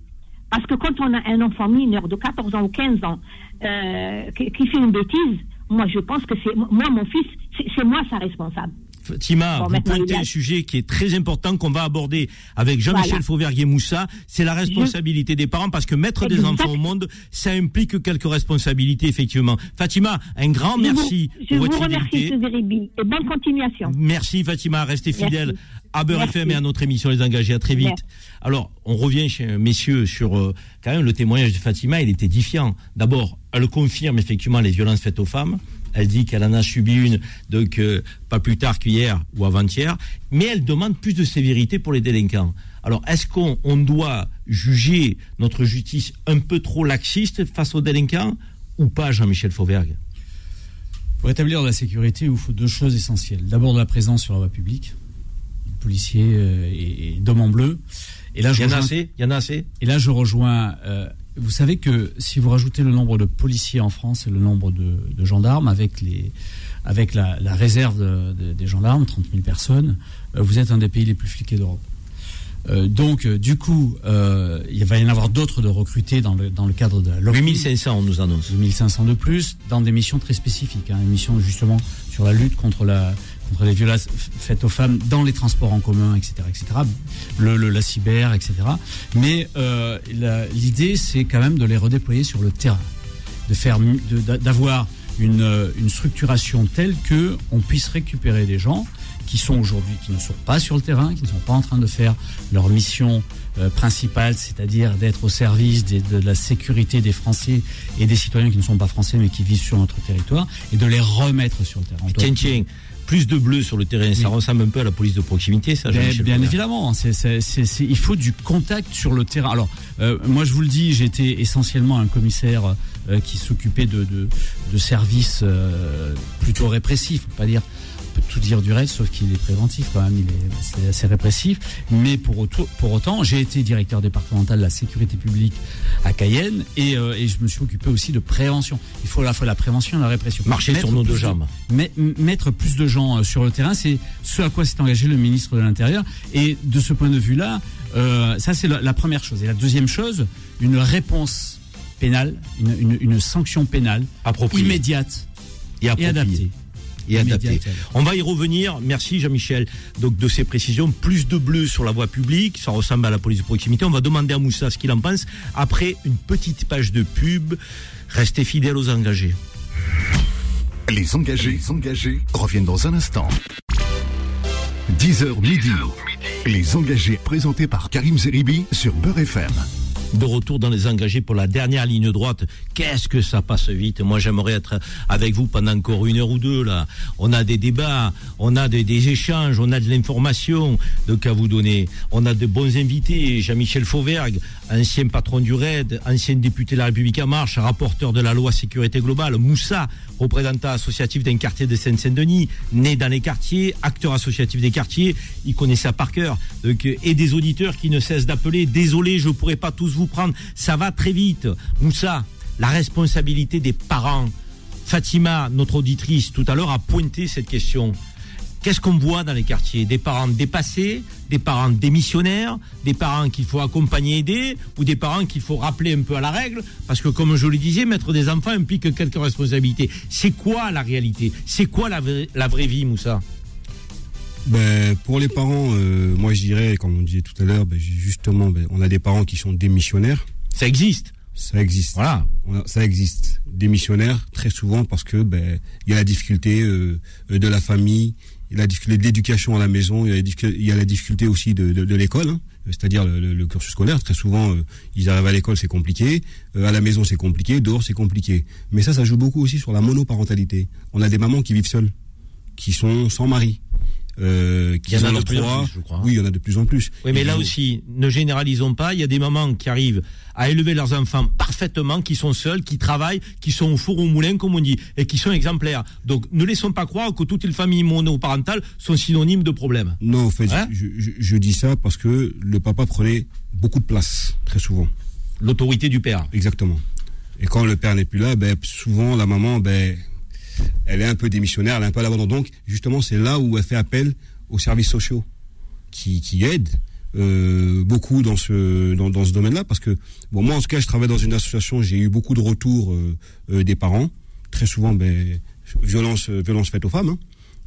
Speaker 15: Parce que quand on a un enfant mineur de 14 ans ou 15 ans euh, qui, qui fait une bêtise, moi je pense que c'est moi mon fils, c'est moi sa responsable.
Speaker 2: Fatima,
Speaker 15: Bon,
Speaker 2: vous pointez
Speaker 15: a-
Speaker 2: un sujet qui est très important qu'on va aborder avec Jean-Michel
Speaker 15: Voilà.
Speaker 2: Fauverguier-Moussa. C'est la responsabilité des parents parce que mettre des enfants au monde, ça implique quelques responsabilités, effectivement. Fatima, un grand
Speaker 15: Je
Speaker 2: merci
Speaker 15: vous, je
Speaker 2: pour
Speaker 15: vous
Speaker 2: votre
Speaker 15: remercie,
Speaker 2: fidélité.
Speaker 15: Et bonne continuation.
Speaker 2: Merci Fatima, restez fidèle à Beurre. FM et à notre émission Les Engagés. À très vite.
Speaker 15: Merci.
Speaker 2: Alors, on revient chez messieurs sur euh, quand même le témoignage de Fatima. Il est édifiant. D'abord, elle confirme effectivement les violences faites aux femmes. Elle dit qu'elle en a subi une, donc euh, pas plus tard qu'hier ou avant-hier. Mais elle demande plus de sévérité pour les délinquants. Alors, est-ce qu'on on doit juger notre justice un peu trop laxiste face aux délinquants ou pas, Jean-Michel Fauvergue?
Speaker 12: Pour établir la sécurité, il vous faut deux choses essentielles. D'abord, de la présence sur la voie publique, policiers euh, et, et d'hommes en bleu. Et là, je
Speaker 2: Il y en a
Speaker 12: rejoins-
Speaker 2: assez? Il y en a assez?
Speaker 12: Et là, je rejoins. euh, vous savez que si vous rajoutez le nombre de policiers en France et le nombre de, de gendarmes avec les avec la, la réserve de- de- des gendarmes, 30 000 personnes, euh, vous êtes un des pays les plus fliqués d'Europe. Euh, donc, euh, du coup, euh, il va y en avoir d'autres de recrutés dans le, dans le cadre de la LOCMI.
Speaker 2: 8500, on nous annonce.
Speaker 12: 8500 de plus, dans des missions très spécifiques. Hein, des missions justement sur la lutte contre, la, contre les violences faites aux femmes dans les transports en commun, etc. etc. Le, le- la cyber, etc. Mais euh, l'idée, c'est quand même de les redéployer sur le terrain. De faire, d'avoir une, euh, une structuration telle que on puisse récupérer des gens qui sont aujourd'hui, qui ne sont pas sur le terrain, qui ne sont pas en train de faire leur mission euh, principale, c'est-à-dire d'être au service des- de la sécurité des Français et des citoyens qui ne sont pas français mais qui vivent sur notre territoire, et de les remettre sur le terrain.
Speaker 2: Plus de bleu sur le terrain, ça ressemble un peu à la police de proximité, ça,
Speaker 12: Bien, bien évidemment, c'est- c'est- c'est- c'est- il faut du contact sur le terrain. Alors, euh, moi je vous le dis, j'étais essentiellement un commissaire euh, qui s'occupait de, de, de services euh, plutôt répressifs, faut pas dire, peut tout dire du reste, sauf qu'il est préventif quand même, il est assez répressif. Mais pour, auto- pour autant, j'ai été directeur départemental de la sécurité publique à Cayenne et, euh, et je me suis occupé aussi de prévention. Il faut à la fois la prévention et la répression.
Speaker 2: Marcher sur nos deux
Speaker 12: de-
Speaker 2: jambes.
Speaker 12: mais- mettre plus de gens euh, sur le terrain, c'est ce à quoi s'est engagé le ministre de l'Intérieur. Et de ce point de vue-là, euh, ça c'est la, la première chose. Et la deuxième chose, une réponse pénale, une, une- une sanction pénale
Speaker 2: Appropriée.
Speaker 12: immédiate
Speaker 2: Et
Speaker 12: adaptée.
Speaker 2: Et adapté.
Speaker 12: Immédiate.
Speaker 2: On va y revenir. Merci Jean-Michel. Donc de ces précisions, plus de bleu sur la voie publique, ça ressemble à la police de proximité. On va demander à Moussa ce qu'il en pense après une petite page de pub. Restez fidèles aux engagés.
Speaker 1: Les engagés, les engagés reviennent dans un instant. 10h midi. Les engagés présentés par Karim Zeribi sur Beurre FM.
Speaker 2: De retour dans les engagés pour la dernière ligne droite. Qu'est-ce que ça passe vite Moi, j'aimerais être avec vous pendant encore une heure ou deux là. On a des débats, on a des, échanges, on a de l'information donc à vous donner. On a de bons invités. Jean-Michel Fauvergue, ancien patron du RAID, ancien député de la République en marche, rapporteur de la loi sécurité globale. Moussa, représentant associatif d'un quartier de Seine-Saint-Denis, né dans les quartiers, acteur associatif des quartiers. Il connaît ça par cœur. Et des auditeurs qui ne cessent d'appeler. Désolé, je pourrais pas tous vous prendre. Ça va très vite. Moussa, la responsabilité des parents. Fatima, notre auditrice, tout à l'heure, a pointé cette question. Qu'est-ce qu'on voit dans les quartiers? Des parents dépassés, des parents démissionnaires, des parents qu'il faut accompagner, aider, ou des parents qu'il faut rappeler un peu à la règle? Parce que, comme je le disais, mettre des enfants implique quelques responsabilités. C'est quoi la réalité? C'est quoi la, vraie- la vraie vie, Moussa?
Speaker 13: Ben, pour les parents, euh, moi je dirais, comme on disait tout à l'heure, ben, justement, ben, on a des parents qui sont démissionnaires.
Speaker 2: Ça existe.
Speaker 13: Ça existe.
Speaker 2: Voilà.
Speaker 13: Ça existe. Démissionnaires, très souvent parce que ben il y a la difficulté euh, de la famille, il y a la difficulté de l'éducation à la maison, il y a la difficulté, aussi de, l'école, hein, c'est-à-dire le cursus scolaire. Très souvent, euh, ils arrivent à l'école, c'est compliqué, euh, à la maison, c'est compliqué, dehors, c'est compliqué. Mais ça, ça joue beaucoup aussi sur la monoparentalité. On a des mamans qui vivent seules, qui sont sans mari. Euh, qui
Speaker 2: Il y en a de plus en plus, je crois.
Speaker 13: Oui, il y en a de plus en plus.
Speaker 2: Oui, mais là aussi, ne généralisons pas. Il y a des mamans qui arrivent à élever leurs enfants parfaitement, qui sont seules, qui travaillent, qui sont au four au moulin, comme on dit, et qui sont exemplaires. Donc, ne laissons pas croire que toutes les familles monoparentales sont synonymes de problèmes.
Speaker 13: Non, en fait,
Speaker 2: Hein
Speaker 13: je, je- je dis ça parce que le papa prenait beaucoup de place, très souvent.
Speaker 2: L'autorité du père.
Speaker 13: Exactement. Et quand le père n'est plus là, ben, souvent la maman, ben, elle est un peu démissionnaire, elle est un peu à l'abandon. Donc, justement, c'est là où elle fait appel aux services sociaux qui, aident euh, beaucoup dans ce, domaine-là. Parce que, bon, moi, en tout cas, je travaille dans une association, j'ai eu beaucoup de retours euh, euh, des parents. Très souvent, ben, violence, violence faite aux femmes. hein.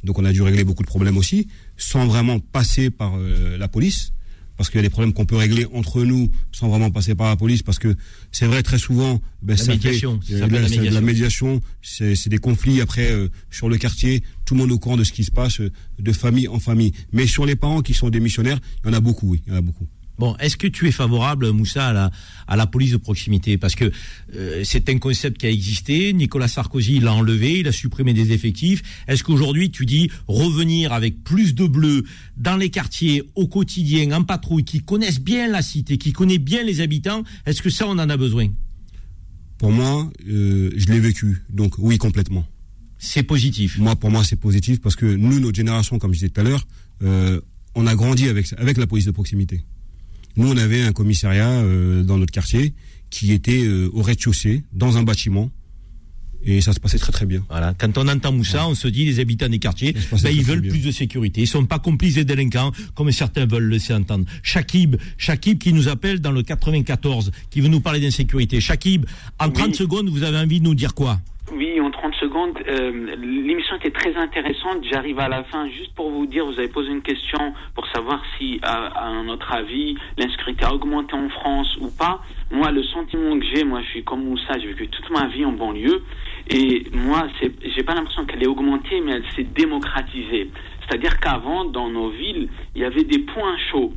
Speaker 13: Donc, on a dû régler beaucoup de problèmes aussi, sans vraiment passer par la police parce qu'il y a des problèmes qu'on peut régler entre nous sans vraiment passer par la police, parce que c'est vrai très souvent, ben,
Speaker 2: La
Speaker 13: ça
Speaker 2: médiation,
Speaker 13: fait,
Speaker 2: ça la
Speaker 13: de la
Speaker 2: médiation.
Speaker 13: c'est des conflits après euh, sur le quartier, tout le monde est au courant de ce qui se passe euh, de famille en famille. Mais sur les parents qui sont démissionnaires, il y en a beaucoup, oui, il y en a beaucoup.
Speaker 2: Bon, est-ce que tu es favorable, Moussa, à la, à la police de proximité? Parce que euh, c'est un concept qui a existé. Nicolas Sarkozy l'a enlevé, il a supprimé des effectifs. Est-ce qu'aujourd'hui, tu dis revenir avec plus de bleus dans les quartiers, au quotidien, en patrouille, qui connaissent bien la cité, qui connaissent bien les habitants? Est-ce que ça, on en a besoin?
Speaker 13: Pour moi, euh, je l'ai vécu, donc oui, complètement.
Speaker 2: C'est positif.
Speaker 13: Moi, pour moi, c'est positif parce que nous, notre génération, comme je disais tout à l'heure, euh, on a grandi avec avec la police de proximité. Nous, on avait un commissariat euh, dans notre quartier qui était euh, au rez-de-chaussée, dans un bâtiment, et ça se passait très très bien.
Speaker 2: Voilà. Quand on entend Moussa, on se dit les habitants des quartiers, ben,
Speaker 13: très,
Speaker 2: ils veulent
Speaker 13: bien.
Speaker 2: plus de sécurité. Ils sont pas complices des délinquants, comme certains veulent le laisser entendre. Shakib, Shakib qui nous appelle dans le 94, qui veut nous parler d'insécurité. Shakib, en 30 secondes, vous avez envie de nous dire quoi?
Speaker 16: Oui, en 30 secondes. euh, L'émission était très intéressante. J'arrive à la fin. Juste pour vous dire, vous avez posé une question pour savoir si, à, notre avis, l'insécurité a augmenté en France ou pas. Moi, le sentiment que j'ai, moi, je suis comme Moussa, j'ai vécu toute ma vie en banlieue. Et moi, j'ai pas l'impression qu'elle est augmentée, mais elle s'est démocratisée. C'est-à-dire qu'avant, dans nos villes, il y avait des points chauds.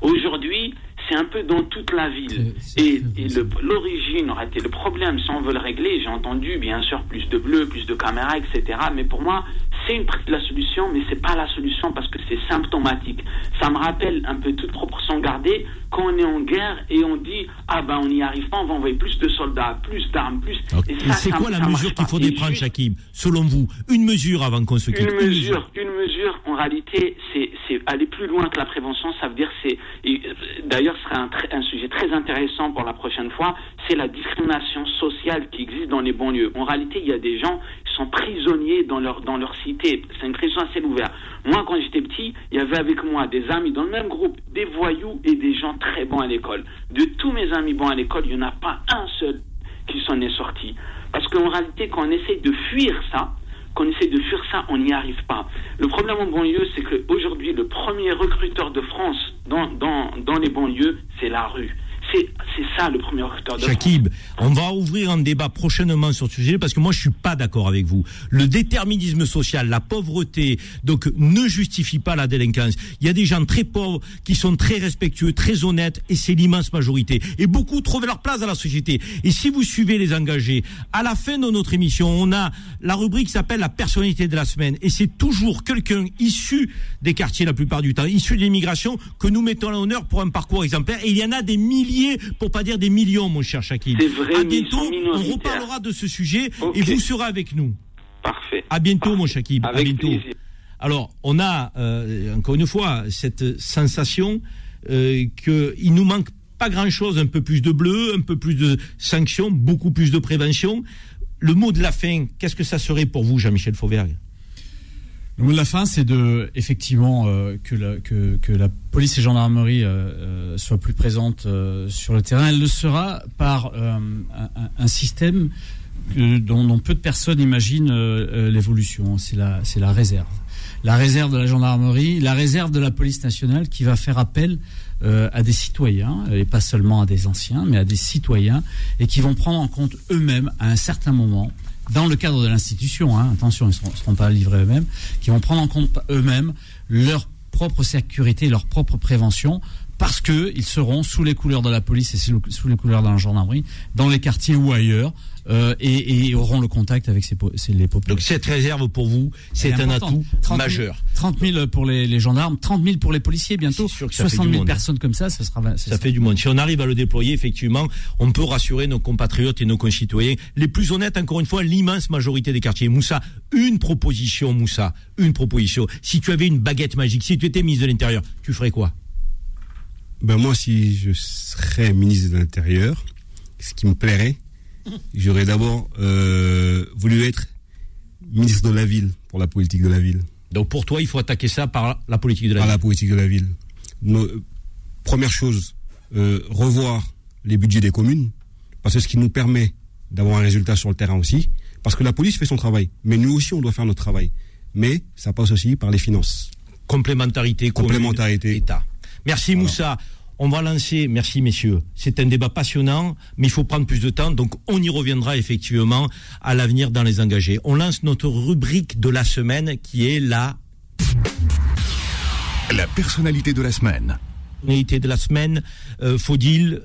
Speaker 16: Aujourd'hui, c'est un peu dans toute la ville. Et, et le- l'origine aurait été le problème. Si on veut le régler, j'ai entendu, bien sûr, plus de bleus, plus de caméras, etc. Mais pour moi, c'est une partie de la solution, mais c'est pas la solution parce que c'est symptomatique. Ça me rappelle un peu toute proportion gardée quand on est en guerre et on dit ah ben on n'y arrive pas, on va envoyer plus de soldats, plus d'armes, plus. Et
Speaker 2: Et
Speaker 16: ça,
Speaker 2: c'est quoi la mesure qu'il faudrait prendre, Shakib Selon vous, une mesure avant qu'on se quitte.
Speaker 16: une mesure, une mesure, en réalité, c'est aller plus loin que la prévention. Ça veut dire, c'est euh, d'ailleurs, ce serait un, un sujet très intéressant pour la prochaine fois. C'est la discrimination sociale qui existe dans les banlieues. En réalité, il y a des gens sont prisonniers dans leur dans leur cité. C'est une prison à ciel ouvert. Moi, quand j'étais petit, il y avait avec moi des amis dans le même groupe, des voyous et des gens très bons à l'école. De tous mes amis bons à l'école, il n'y en a pas un seul qui s'en est sorti. Parce qu'en réalité, quand on essaie de fuir ça, qu'on essaie de fuir ça, on n'y arrive pas. Le problème en banlieue, c'est qu'aujourd'hui, le premier recruteur de France dans, dans, dans les banlieues, c'est la rue. C'est ça le premier recruteur de France.
Speaker 2: Shakib, on va ouvrir un débat prochainement sur ce sujet parce que moi je suis pas d'accord avec vous. Le déterminisme social, la pauvreté, donc ne justifie pas la délinquance. Il y a des gens très pauvres qui sont très respectueux, très honnêtes et c'est l'immense majorité. Et beaucoup trouvent leur place dans la société. Et si vous suivez les engagés, à la fin de notre émission, on a la rubrique qui s'appelle la personnalité de la semaine et c'est toujours quelqu'un issu des quartiers la plupart du temps, issu de l'immigration que nous mettons à l'honneur pour un parcours exemplaire. Et il y en a des milliers, pour pas dire des millions, mon cher.
Speaker 16: C'est vrai,
Speaker 2: À bientôt, on reparlera de ce sujet et vous serez avec nous.
Speaker 16: Parfait.
Speaker 2: À bientôt, mon Shakib. à
Speaker 16: Avec
Speaker 2: bientôt.
Speaker 16: plaisir.
Speaker 2: Alors, on a euh, encore une fois cette sensation euh, qu'il nous manque pas grand-chose, un peu plus de bleu, un peu plus de sanctions, beaucoup plus de prévention. Le mot de la fin, qu'est-ce que ça serait pour vous, Jean-Michel Fauvergue?
Speaker 12: Le mot de la fin, c'est de effectivement euh, que, la, la police et gendarmerie euh, euh, soient plus présentes sur le terrain. Elle le sera par un, système dont, peu de personnes imaginent l'évolution. C'est la, c'est la réserve. La réserve de la gendarmerie, la réserve de la police nationale qui va faire appel à des citoyens, et pas seulement à des anciens, mais à des citoyens, et qui vont prendre en compte eux-mêmes, à un certain moment, dans le cadre de l'institution, hein, attention, ils ne seront pas livrés eux-mêmes, qui vont prendre en compte eux-mêmes leur propre sécurité, leur propre prévention, parce que ils seront sous les couleurs de la police et sous les couleurs de la gendarmerie, dans les quartiers ou ailleurs, euh, et, et auront le contact avec ces, les populations.
Speaker 2: Donc cette réserve pour vous, c'est un atout
Speaker 12: 30 000
Speaker 2: majeur.
Speaker 12: 30 000 pour les, les gendarmes, 30 000 pour les policiers bientôt.
Speaker 2: sûr que ça fait
Speaker 12: 60
Speaker 2: du
Speaker 12: 000
Speaker 2: monde.
Speaker 12: personnes comme ça, ça sera.
Speaker 2: Ça fait du monde. Si on arrive à le déployer, effectivement, on peut rassurer nos compatriotes et nos concitoyens. Les plus honnêtes, encore une fois, l'immense majorité des quartiers. Moussa, une proposition, Moussa, une proposition. Si tu avais une baguette magique, si tu étais ministre de l'Intérieur, tu ferais quoi?
Speaker 13: Ben moi, si je serais ministre de l'Intérieur, ce qui me plairait, j'aurais d'abord euh, voulu être ministre de la ville pour la politique de la ville.
Speaker 2: Donc pour toi, il faut attaquer ça par la politique de la
Speaker 13: Par
Speaker 2: ville.
Speaker 13: la politique de la ville. Nos- euh, première chose, euh, revoir les budgets des communes, parce que ce qui nous permet d'avoir un résultat sur le terrain aussi, parce que la police fait son travail, mais nous aussi on doit faire notre travail. Mais ça passe aussi par les finances.
Speaker 2: Complémentarité,
Speaker 13: complémentarité,
Speaker 2: État. Merci Moussa. On va lancer, merci messieurs, c'est un débat passionnant, mais il faut prendre plus de temps, donc on y reviendra effectivement à l'avenir dans les engagés. On lance notre rubrique de la semaine qui est la
Speaker 1: La personnalité de la semaine.
Speaker 2: personnalité de la semaine. Euh, Faudil,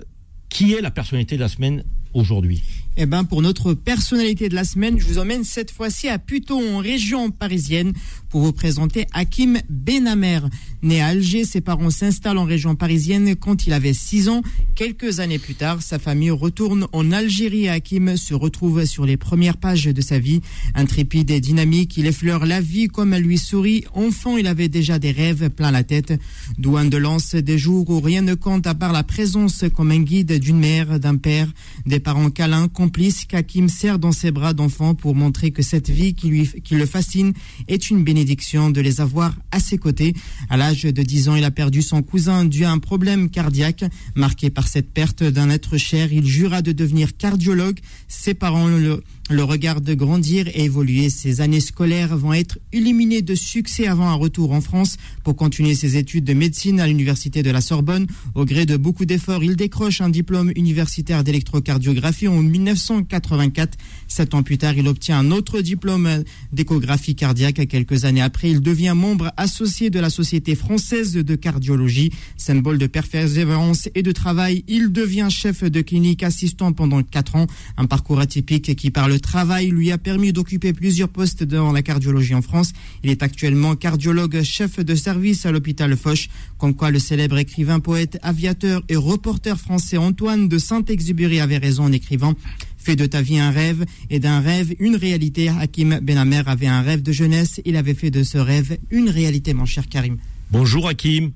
Speaker 2: qui est la personnalité de la semaine aujourd'hui?
Speaker 3: Eh ben, pour notre personnalité de la semaine, je vous emmène cette fois-ci à Puton, en région parisienne, pour vous présenter Hakim Benamer. Né à Alger, ses parents s'installent en région parisienne quand il avait 6 ans. Quelques années plus tard, sa famille retourne en Algérie et Hakim se retrouve sur les premières pages de sa vie. Intrépide et dynamique, il effleure la vie comme elle lui sourit. Enfant, il avait déjà des rêves plein la tête. Douane de lance des jours où rien ne compte à part la présence comme un guide d'une mère, d'un père, des parents câlins, complices qu'Hakim serre dans ses bras d'enfant pour montrer que cette vie qui, lui, qui le fascine est une bénédiction de les avoir à ses côtés. À l'âge de 10 ans, il a perdu son cousin dû à un problème cardiaque. Marqué par cette perte d'un être cher, il jura de devenir cardiologue. Ses parents le, le regarde grandir et évoluer. Ses années scolaires vont être illuminées de succès avant un retour en France pour continuer ses études de médecine à l'université de la Sorbonne. Au gré de beaucoup d'efforts, il décroche un diplôme universitaire d'électrocardiographie en 1984. Sept ans plus tard, il obtient un autre diplôme d'échographie cardiaque. Quelques années après, il devient membre associé de la Société française de cardiologie. Symbole de persévérance et de travail, il devient chef de clinique assistant pendant quatre ans. Un parcours atypique qui, par le travail, lui a permis d'occuper plusieurs postes dans la cardiologie en France. Il est actuellement cardiologue chef de service à l'hôpital Foch. Comme quoi le célèbre écrivain, poète, aviateur et reporter français Antoine de Saint-Exupéry avait raison en écrivant Fais de ta vie un rêve et d'un rêve une réalité. Hakim Benamer avait un rêve de jeunesse. Il avait fait de ce rêve une réalité, mon cher Karim.
Speaker 2: Bonjour Hakim.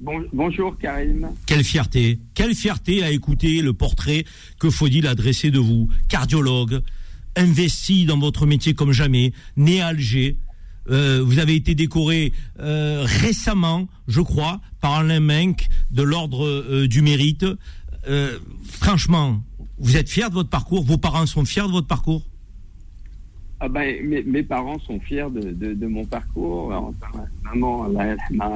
Speaker 17: Bonjour Karim.
Speaker 2: Quelle fierté, quelle fierté à écouter le portrait que Faudil a dressé de vous, cardiologue, investi dans votre métier comme jamais, né à Alger. Euh, vous avez été décoré euh, récemment, je crois, par Alain Menck de l'ordre euh, du mérite. franchement, vous êtes fier de votre parcours Vos parents sont fiers de votre parcours?
Speaker 17: Ah ben, mes, parents sont fiers de, mon parcours. Maman,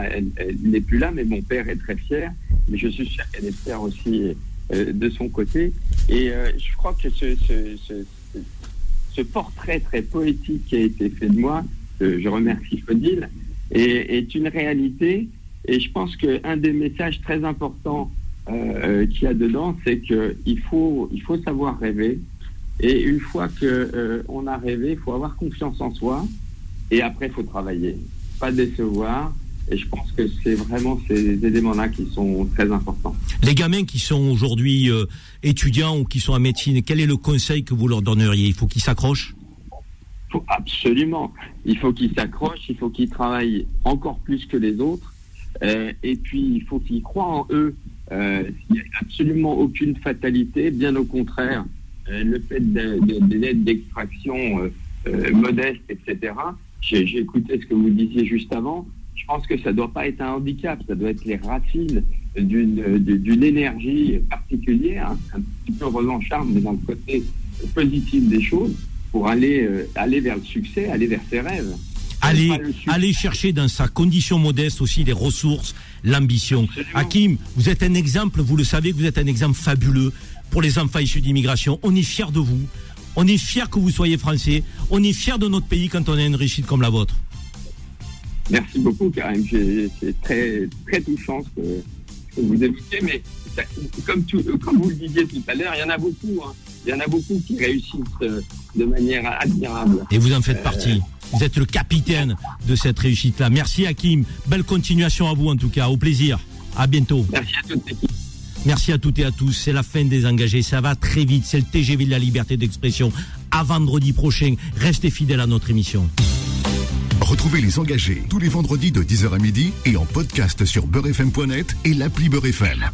Speaker 17: elle, n'est plus là, mais mon père est très fier. Mais je suis sûr qu'elle est fière aussi euh, de son côté. Et euh, je crois que ce, ce, portrait très poétique qui a été fait de moi, je remercie Fodil, est, est, une réalité. Et je pense qu'un des messages très importants euh, qu'il y a dedans, c'est qu'il faut, il faut savoir rêver. Et une fois qu'on euh, on a rêvé, il faut avoir confiance en soi. Et après, il faut travailler. Pas décevoir. Et je pense que c'est vraiment ces éléments-là qui sont très importants.
Speaker 2: Les gamins qui sont aujourd'hui euh, étudiants ou qui sont en médecine, quel est le conseil que vous leur donneriez? Il faut qu'ils s'accrochent?
Speaker 17: Absolument. Il faut qu'ils s'accrochent, il faut qu'ils travaillent encore plus que les autres. Euh, et puis, il faut qu'ils croient en eux. Il n'y a absolument aucune fatalité, bien au contraire. Euh, le fait des aides d'extraction euh, modestes, etc. J'ai écouté ce que vous disiez juste avant. Je pense que ça ne doit pas être un handicap, ça doit être les racines d'une énergie particulière, un petit peu revancharde, mais dans le côté positif des choses, pour aller, aller vers le succès, aller vers ses rêves.
Speaker 2: Aller, aller chercher dans sa condition modeste aussi les ressources, l'ambition. Hakim, vous êtes un exemple, vous le savez, vous êtes un exemple fabuleux pour les enfants issus d'immigration. On est fiers de vous. On est fiers que vous soyez français. On est fiers de notre pays quand on a une réussite comme la vôtre.
Speaker 17: Merci beaucoup, Karim. C'est très, très touchant ce que, vous évoquez, mais comme, comme vous le disiez tout à l'heure, il y en a beaucoup. Hein. Il y en a beaucoup qui réussissent euh, de manière admirable.
Speaker 2: Et vous en faites partie. Vous êtes le capitaine de cette réussite-là. Merci Hakim. Belle continuation à vous en tout cas. Au plaisir. À bientôt.
Speaker 17: Merci à toutes.
Speaker 2: Merci à toutes et à tous. C'est la fin des engagés. Ça va très vite. C'est le TGV de la liberté d'expression. À vendredi prochain. Restez fidèles à notre émission.
Speaker 1: Retrouvez les engagés tous les vendredis de 10h à midi et en podcast sur beurrefm.net et l'appli Beurrefm.